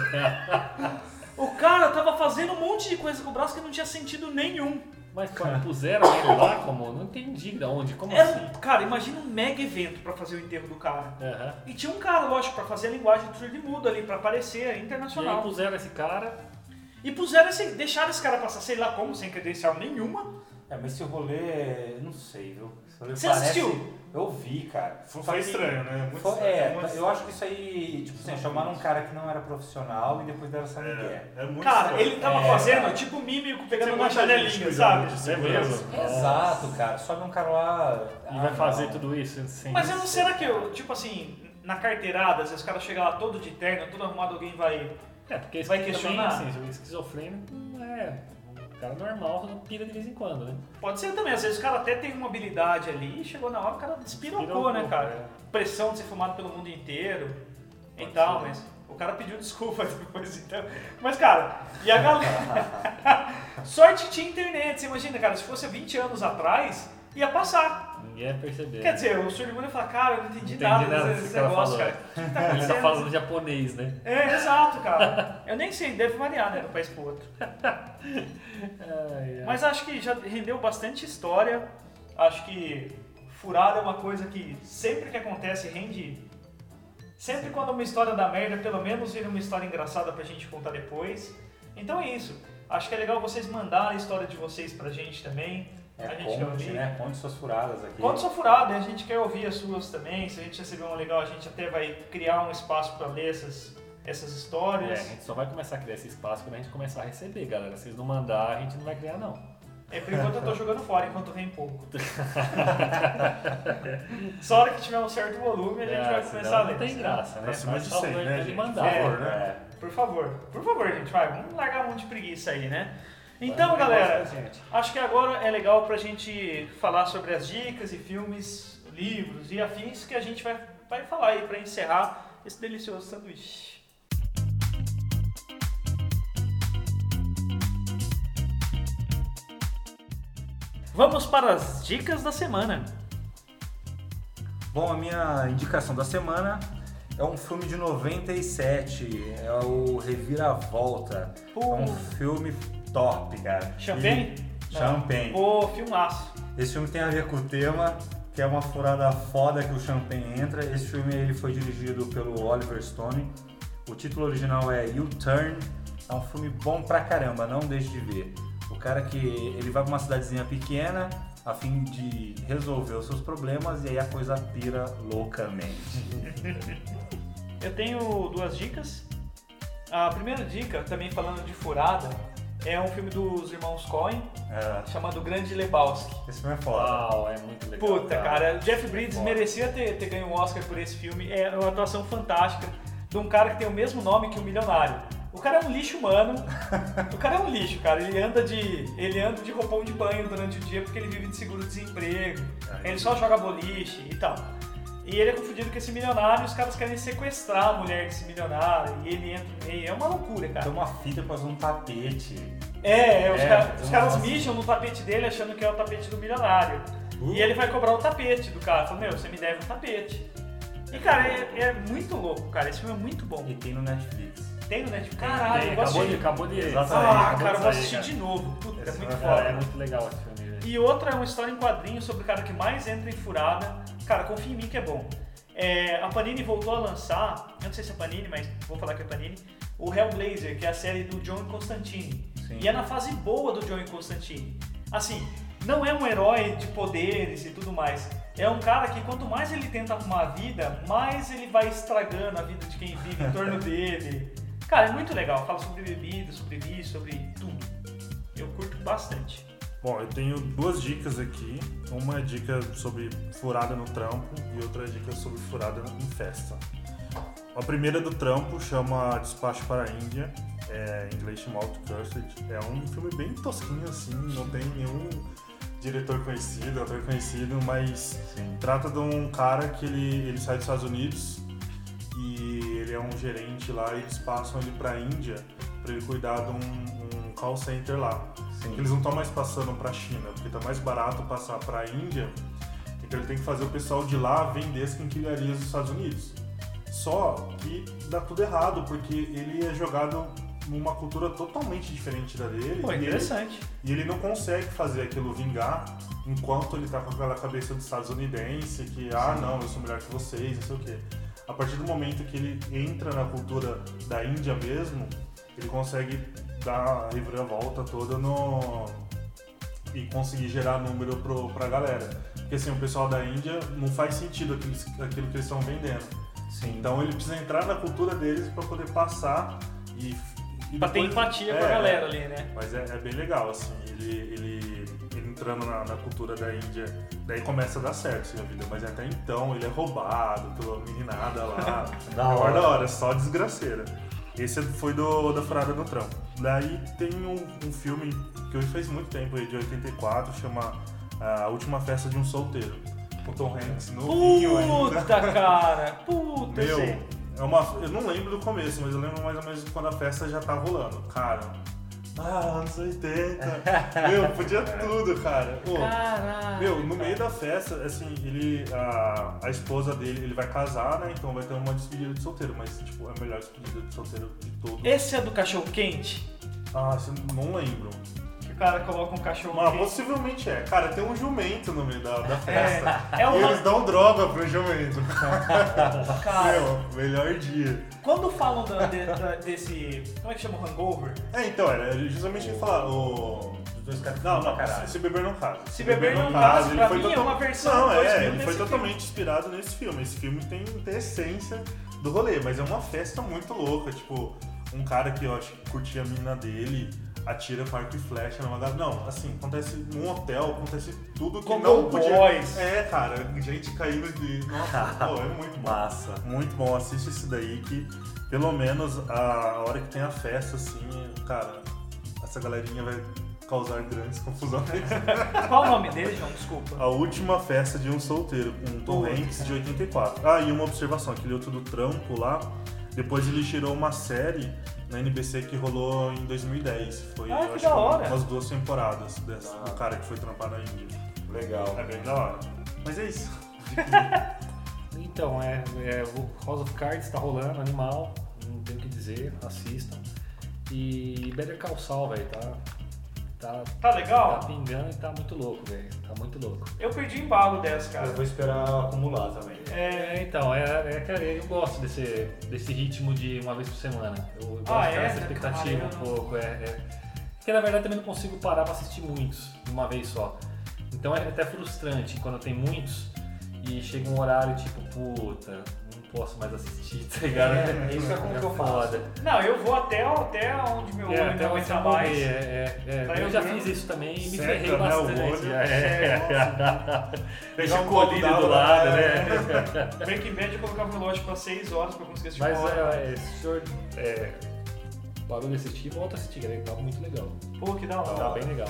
O cara tava fazendo um monte de coisa com o braço que não tinha sentido nenhum. Mas puseram ele lá como? Não entendi de onde. Como Era, assim? cara, imagina um mega evento pra fazer o enterro do cara. Aham. E tinha um cara, lógico, pra fazer a linguagem do surdo mudo ali, pra aparecer E aí internacional. puseram esse cara. E puseram esse, deixaram esse cara passar, sei lá como, sem credencial nenhuma. É, mas esse rolê, não sei, viu? Esse rolê Você parece- assistiu? Eu vi, cara. Foi, foi estranho, né? Muito Foi- estranho. é, Mas- eu acho que isso aí, tipo assim, chamaram um cara que não era profissional e depois deram essa migué. É, é muito Cara, estranho. ele tava É, fazendo cara. tipo mímico pegando uma janelinha, sabe? É mesmo? Exato, cara. Sobe um cara lá. E ah, vai fazer não. tudo isso sem. Mas eu não será que eu, tipo assim, na carteirada, às vezes o cara chega lá todo de terno, todo arrumado, alguém vai. É, porque Vai também, questionar? assim, o esquizofrênico não é. Cara normal não pira de vez em quando, né? Pode ser também, às vezes o cara até tem uma habilidade ali e chegou na hora o cara despirocou, né, cara? é. Pressão de ser fumado pelo mundo inteiro e Pode tal, ser. mas o cara pediu desculpa depois, então. Mas, cara, e a galera. Sorte tinha internet, você imagina, cara, se fosse há 20 anos atrás, ia passar. Ninguém ia perceber. Quer dizer, o surdo ia falar, cara, eu não entendi, Entendi nada, nada desse, negócio, cara. Que que tá Ele tá falando japonês, né? É, exato, cara. Eu nem sei, deve variar, né, um país pro outro. Ai, ai. Mas acho que já rendeu bastante história. Acho que furada é uma coisa que sempre que acontece rende. Sempre quando uma história dá merda, pelo menos vira uma história engraçada pra gente contar depois. Então é isso. Acho que é legal vocês mandarem a história de vocês pra gente também. É, a gente quer conte, ouvir. né? Conte suas furadas aqui. Conta sua furada, a gente quer ouvir as suas também. Se a gente receber uma legal, a gente até vai criar um espaço pra ler essas, essas É, a histórias. gente só vai começar a criar esse espaço quando a gente começar a receber, galera. Se vocês não mandar, a gente não vai criar, não. É, por enquanto eu tô jogando fora, enquanto vem pouco. Só hora que tiver um certo volume, a gente vai É, começar a ler. Não tem graça, né? Pra cima Faz de favor 100, né, gente? mandar. É, favor, né? É. Por favor, por favor, gente, vai, vamos largar um monte de preguiça aí, né? Então, galera, acho que agora é legal pra gente falar sobre as dicas e filmes, livros e afins que a gente vai, vai falar aí pra encerrar esse delicioso sanduíche. Vamos para as dicas da semana. Bom, a minha indicação da semana é um filme de 97, é o Reviravolta. Pô. É um filme top, cara. Champagne? E- Champagne. Pô, filmaço. Esse filme tem a ver com o tema, que é uma furada foda que o Champagne entra. Esse filme ele foi dirigido pelo Oliver Stone. O título original é U-Turn. É um filme bom pra caramba, não deixe de ver. O cara que ele vai pra uma cidadezinha pequena a fim de resolver os seus problemas e aí a coisa pira loucamente. Eu tenho duas dicas. A primeira dica, também falando de furada, é um filme dos irmãos Coen, É, chamado Grande Lebowski. esse filme é foda. Uau, é muito legal. Puta, cara, o Jeff Bridges Foda. merecia ter, ter ganho um Oscar por esse filme. É uma atuação fantástica de um cara que tem o mesmo nome que o milionário. O cara é um lixo humano. O cara é um lixo, cara. Ele anda de ele anda de roupão de banho durante o dia porque ele vive de seguro-desemprego. Ele só joga boliche e tal. E ele é confundido com esse milionário e os caras querem sequestrar a mulher desse milionário. E ele entra no meio. É uma loucura, cara. Tem uma fita pra fazer um tapete. É, é, os, É, os caras mijam no tapete dele achando que é o tapete do milionário. Uh. E ele vai cobrar o tapete do cara. Fala, meu, você me deve um tapete. E, cara, é, é muito louco, cara. Esse filme é muito bom. E tem no Netflix. Tem no Netflix? Caralho, Tem, eu acabou, de, acabou de. Exatamente. Ah, cara, eu vou assistir cara. de novo. Puta, é muito Cara, foda. é muito legal esse filme. E outra é uma história em quadrinhos sobre o cara que mais entra em furada. Cara, confia em mim que é bom. É, a Panini voltou a lançar, eu não sei se é Panini, mas vou falar que é Panini, o Hellblazer, que é a série do John Constantine. Sim. E é na fase boa do John Constantine. Assim, não é um herói de poderes e tudo mais. É um cara que quanto mais ele tenta arrumar a vida, mais ele vai estragando a vida de quem vive em torno dele. Cara, é muito legal. Fala sobre bebida, sobre vício, sobre tudo. Eu curto bastante. Bom, eu tenho duas dicas aqui. Uma é dica sobre furada no trampo e outra é dica sobre furada em festa. A primeira do trampo chama Despacho para a Índia, é, em inglês chama Outcasted. É um filme bem tosquinho assim, não tem nenhum, diretor conhecido, ator conhecido, mas trata de um cara que ele, ele sai dos Estados Unidos e ele é um gerente lá e eles passam ele pra Índia pra ele cuidar de um, um call center lá. Sim. Eles não estão mais passando pra China, porque tá mais barato passar pra Índia, então ele tem que fazer o pessoal de lá vender as quinquilharias dos Estados Unidos. Só que dá tudo errado, porque ele é jogado numa cultura totalmente diferente da dele. Pô, e ele- interessante. e ele não consegue fazer aquilo vingar enquanto ele tá com aquela cabeça do estadunidense que, ah, não, eu sou melhor que vocês, não sei o quê. A partir do momento que ele entra na cultura da Índia mesmo, ele consegue dar a reviravolta toda no. e conseguir gerar número pro, pra galera. Porque assim, o pessoal da Índia não faz sentido aquilo, aquilo que eles estão vendendo. Sim. Então ele precisa entrar na cultura deles pra poder passar e. e Pra ter depois- empatia com a É, galera ali, né? mas é, é bem legal, assim, ele, ele, ele entrando na, na cultura da Índia, daí começa a dar certo assim, a vida, mas até então ele é roubado pela meninada lá. Da é hora. da hora, só desgraceira. Esse foi do, da Furada no Trampo. Daí tem um, um filme que eu fez muito tempo, de 84, chama A Última Festa de um Solteiro. Com Tom Hanks novinho ainda. Puta, cara. Puta, Meu, é uma, eu não lembro do começo, mas eu lembro mais ou menos quando a festa já tá rolando. Cara, ah, anos 80. Meu, podia tudo, cara. Pô, meu, no meio da festa, assim, ele. A, a esposa dele, ele vai casar, né? Então vai ter uma despedida de solteiro, mas, tipo, é a melhor despedida de solteiro de todo. Esse é do cachorro quente? Ah, eu não lembro. Cara coloca um cachorro Mas quente. possivelmente é. Cara, tem um jumento no meio da, da festa. É, é E uma. eles dão droga pro jumento. Cara, Meu, melhor dia. quando falam da- de- da- desse. Como é que chama o hangover? É, então, era justamente o falar. O... Os dois caras Não, não, caralho. se, se beber não casa. Se Beber Não Casa, pra mim, é total- uma versão Não, 2000 é, ele foi filme. totalmente inspirado nesse filme. Esse filme tem, tem essência do rolê, mas é uma festa muito louca. Tipo, um cara que eu acho que curtia a mina dele atira com arco e flecha numa galera. Não, assim, acontece num hotel, acontece tudo que Com não podia. Boys. É, cara, gente caindo de. Nossa, pô, é muito bom. Massa. Muito bom, assiste esse daí que pelo menos a hora que tem a festa, assim, cara, essa galerinha vai causar grandes confusões. Qual o nome dele, João? Desculpa. a última festa de um solteiro, com Tom Hanks de 84. Ah, e uma observação, aquele outro do trampo lá, depois ele tirou uma série na NBC que rolou em 2010. Foi, Ah, eu que acho umas duas temporadas dessa, Ah. do cara que foi trampar na Índia. Legal. É bem da hora. Mas é isso. Então, é, é, o House of Cards tá rolando, animal, não tenho o que dizer, assistam. E Better Call Saul, velho, tá, tá, Tá legal? tá pingando e tá muito louco, velho, tá muito louco. Eu perdi embalo dessa, cara. Eu vou esperar acumular também. É, então, é, é, cara, eu gosto desse, desse ritmo de uma vez por semana. Eu, gosto Ah, é? nessa expectativa Caramba. um pouco, é, é. Porque na verdade também não consigo parar pra assistir muitos de uma vez só. Então é até frustrante quando tem muitos e chega um horário tipo, puta, posso mais assistir, tá ligado? É, isso é como que eu faço. foda. Não, eu vou até, até onde meu É, olho até não você aguenta mais. é, é, é. Pra Eu eu já fiz isso também e me ferrei né, o bastante. olho. é. Deixa Pegar o colírio do lado, é. né? Breaking Bad eu colocava o relógio pra 6 horas pra conseguir assistir Mas uma hora. é, é, se o senhor é, parou de assistir, volta a assistir, galera. Tá muito legal. Pô, que da hora. Tá bem legal.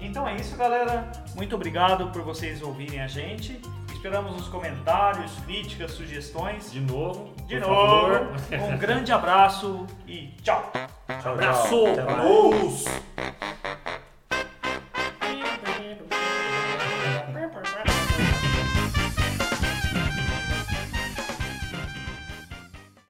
Então é isso, galera. Muito obrigado por vocês ouvirem a gente. Esperamos os comentários, críticas, sugestões. De novo. De por novo, favor. um grande abraço e tchau! Tchau, Abraço. tchau. Mais. Falou!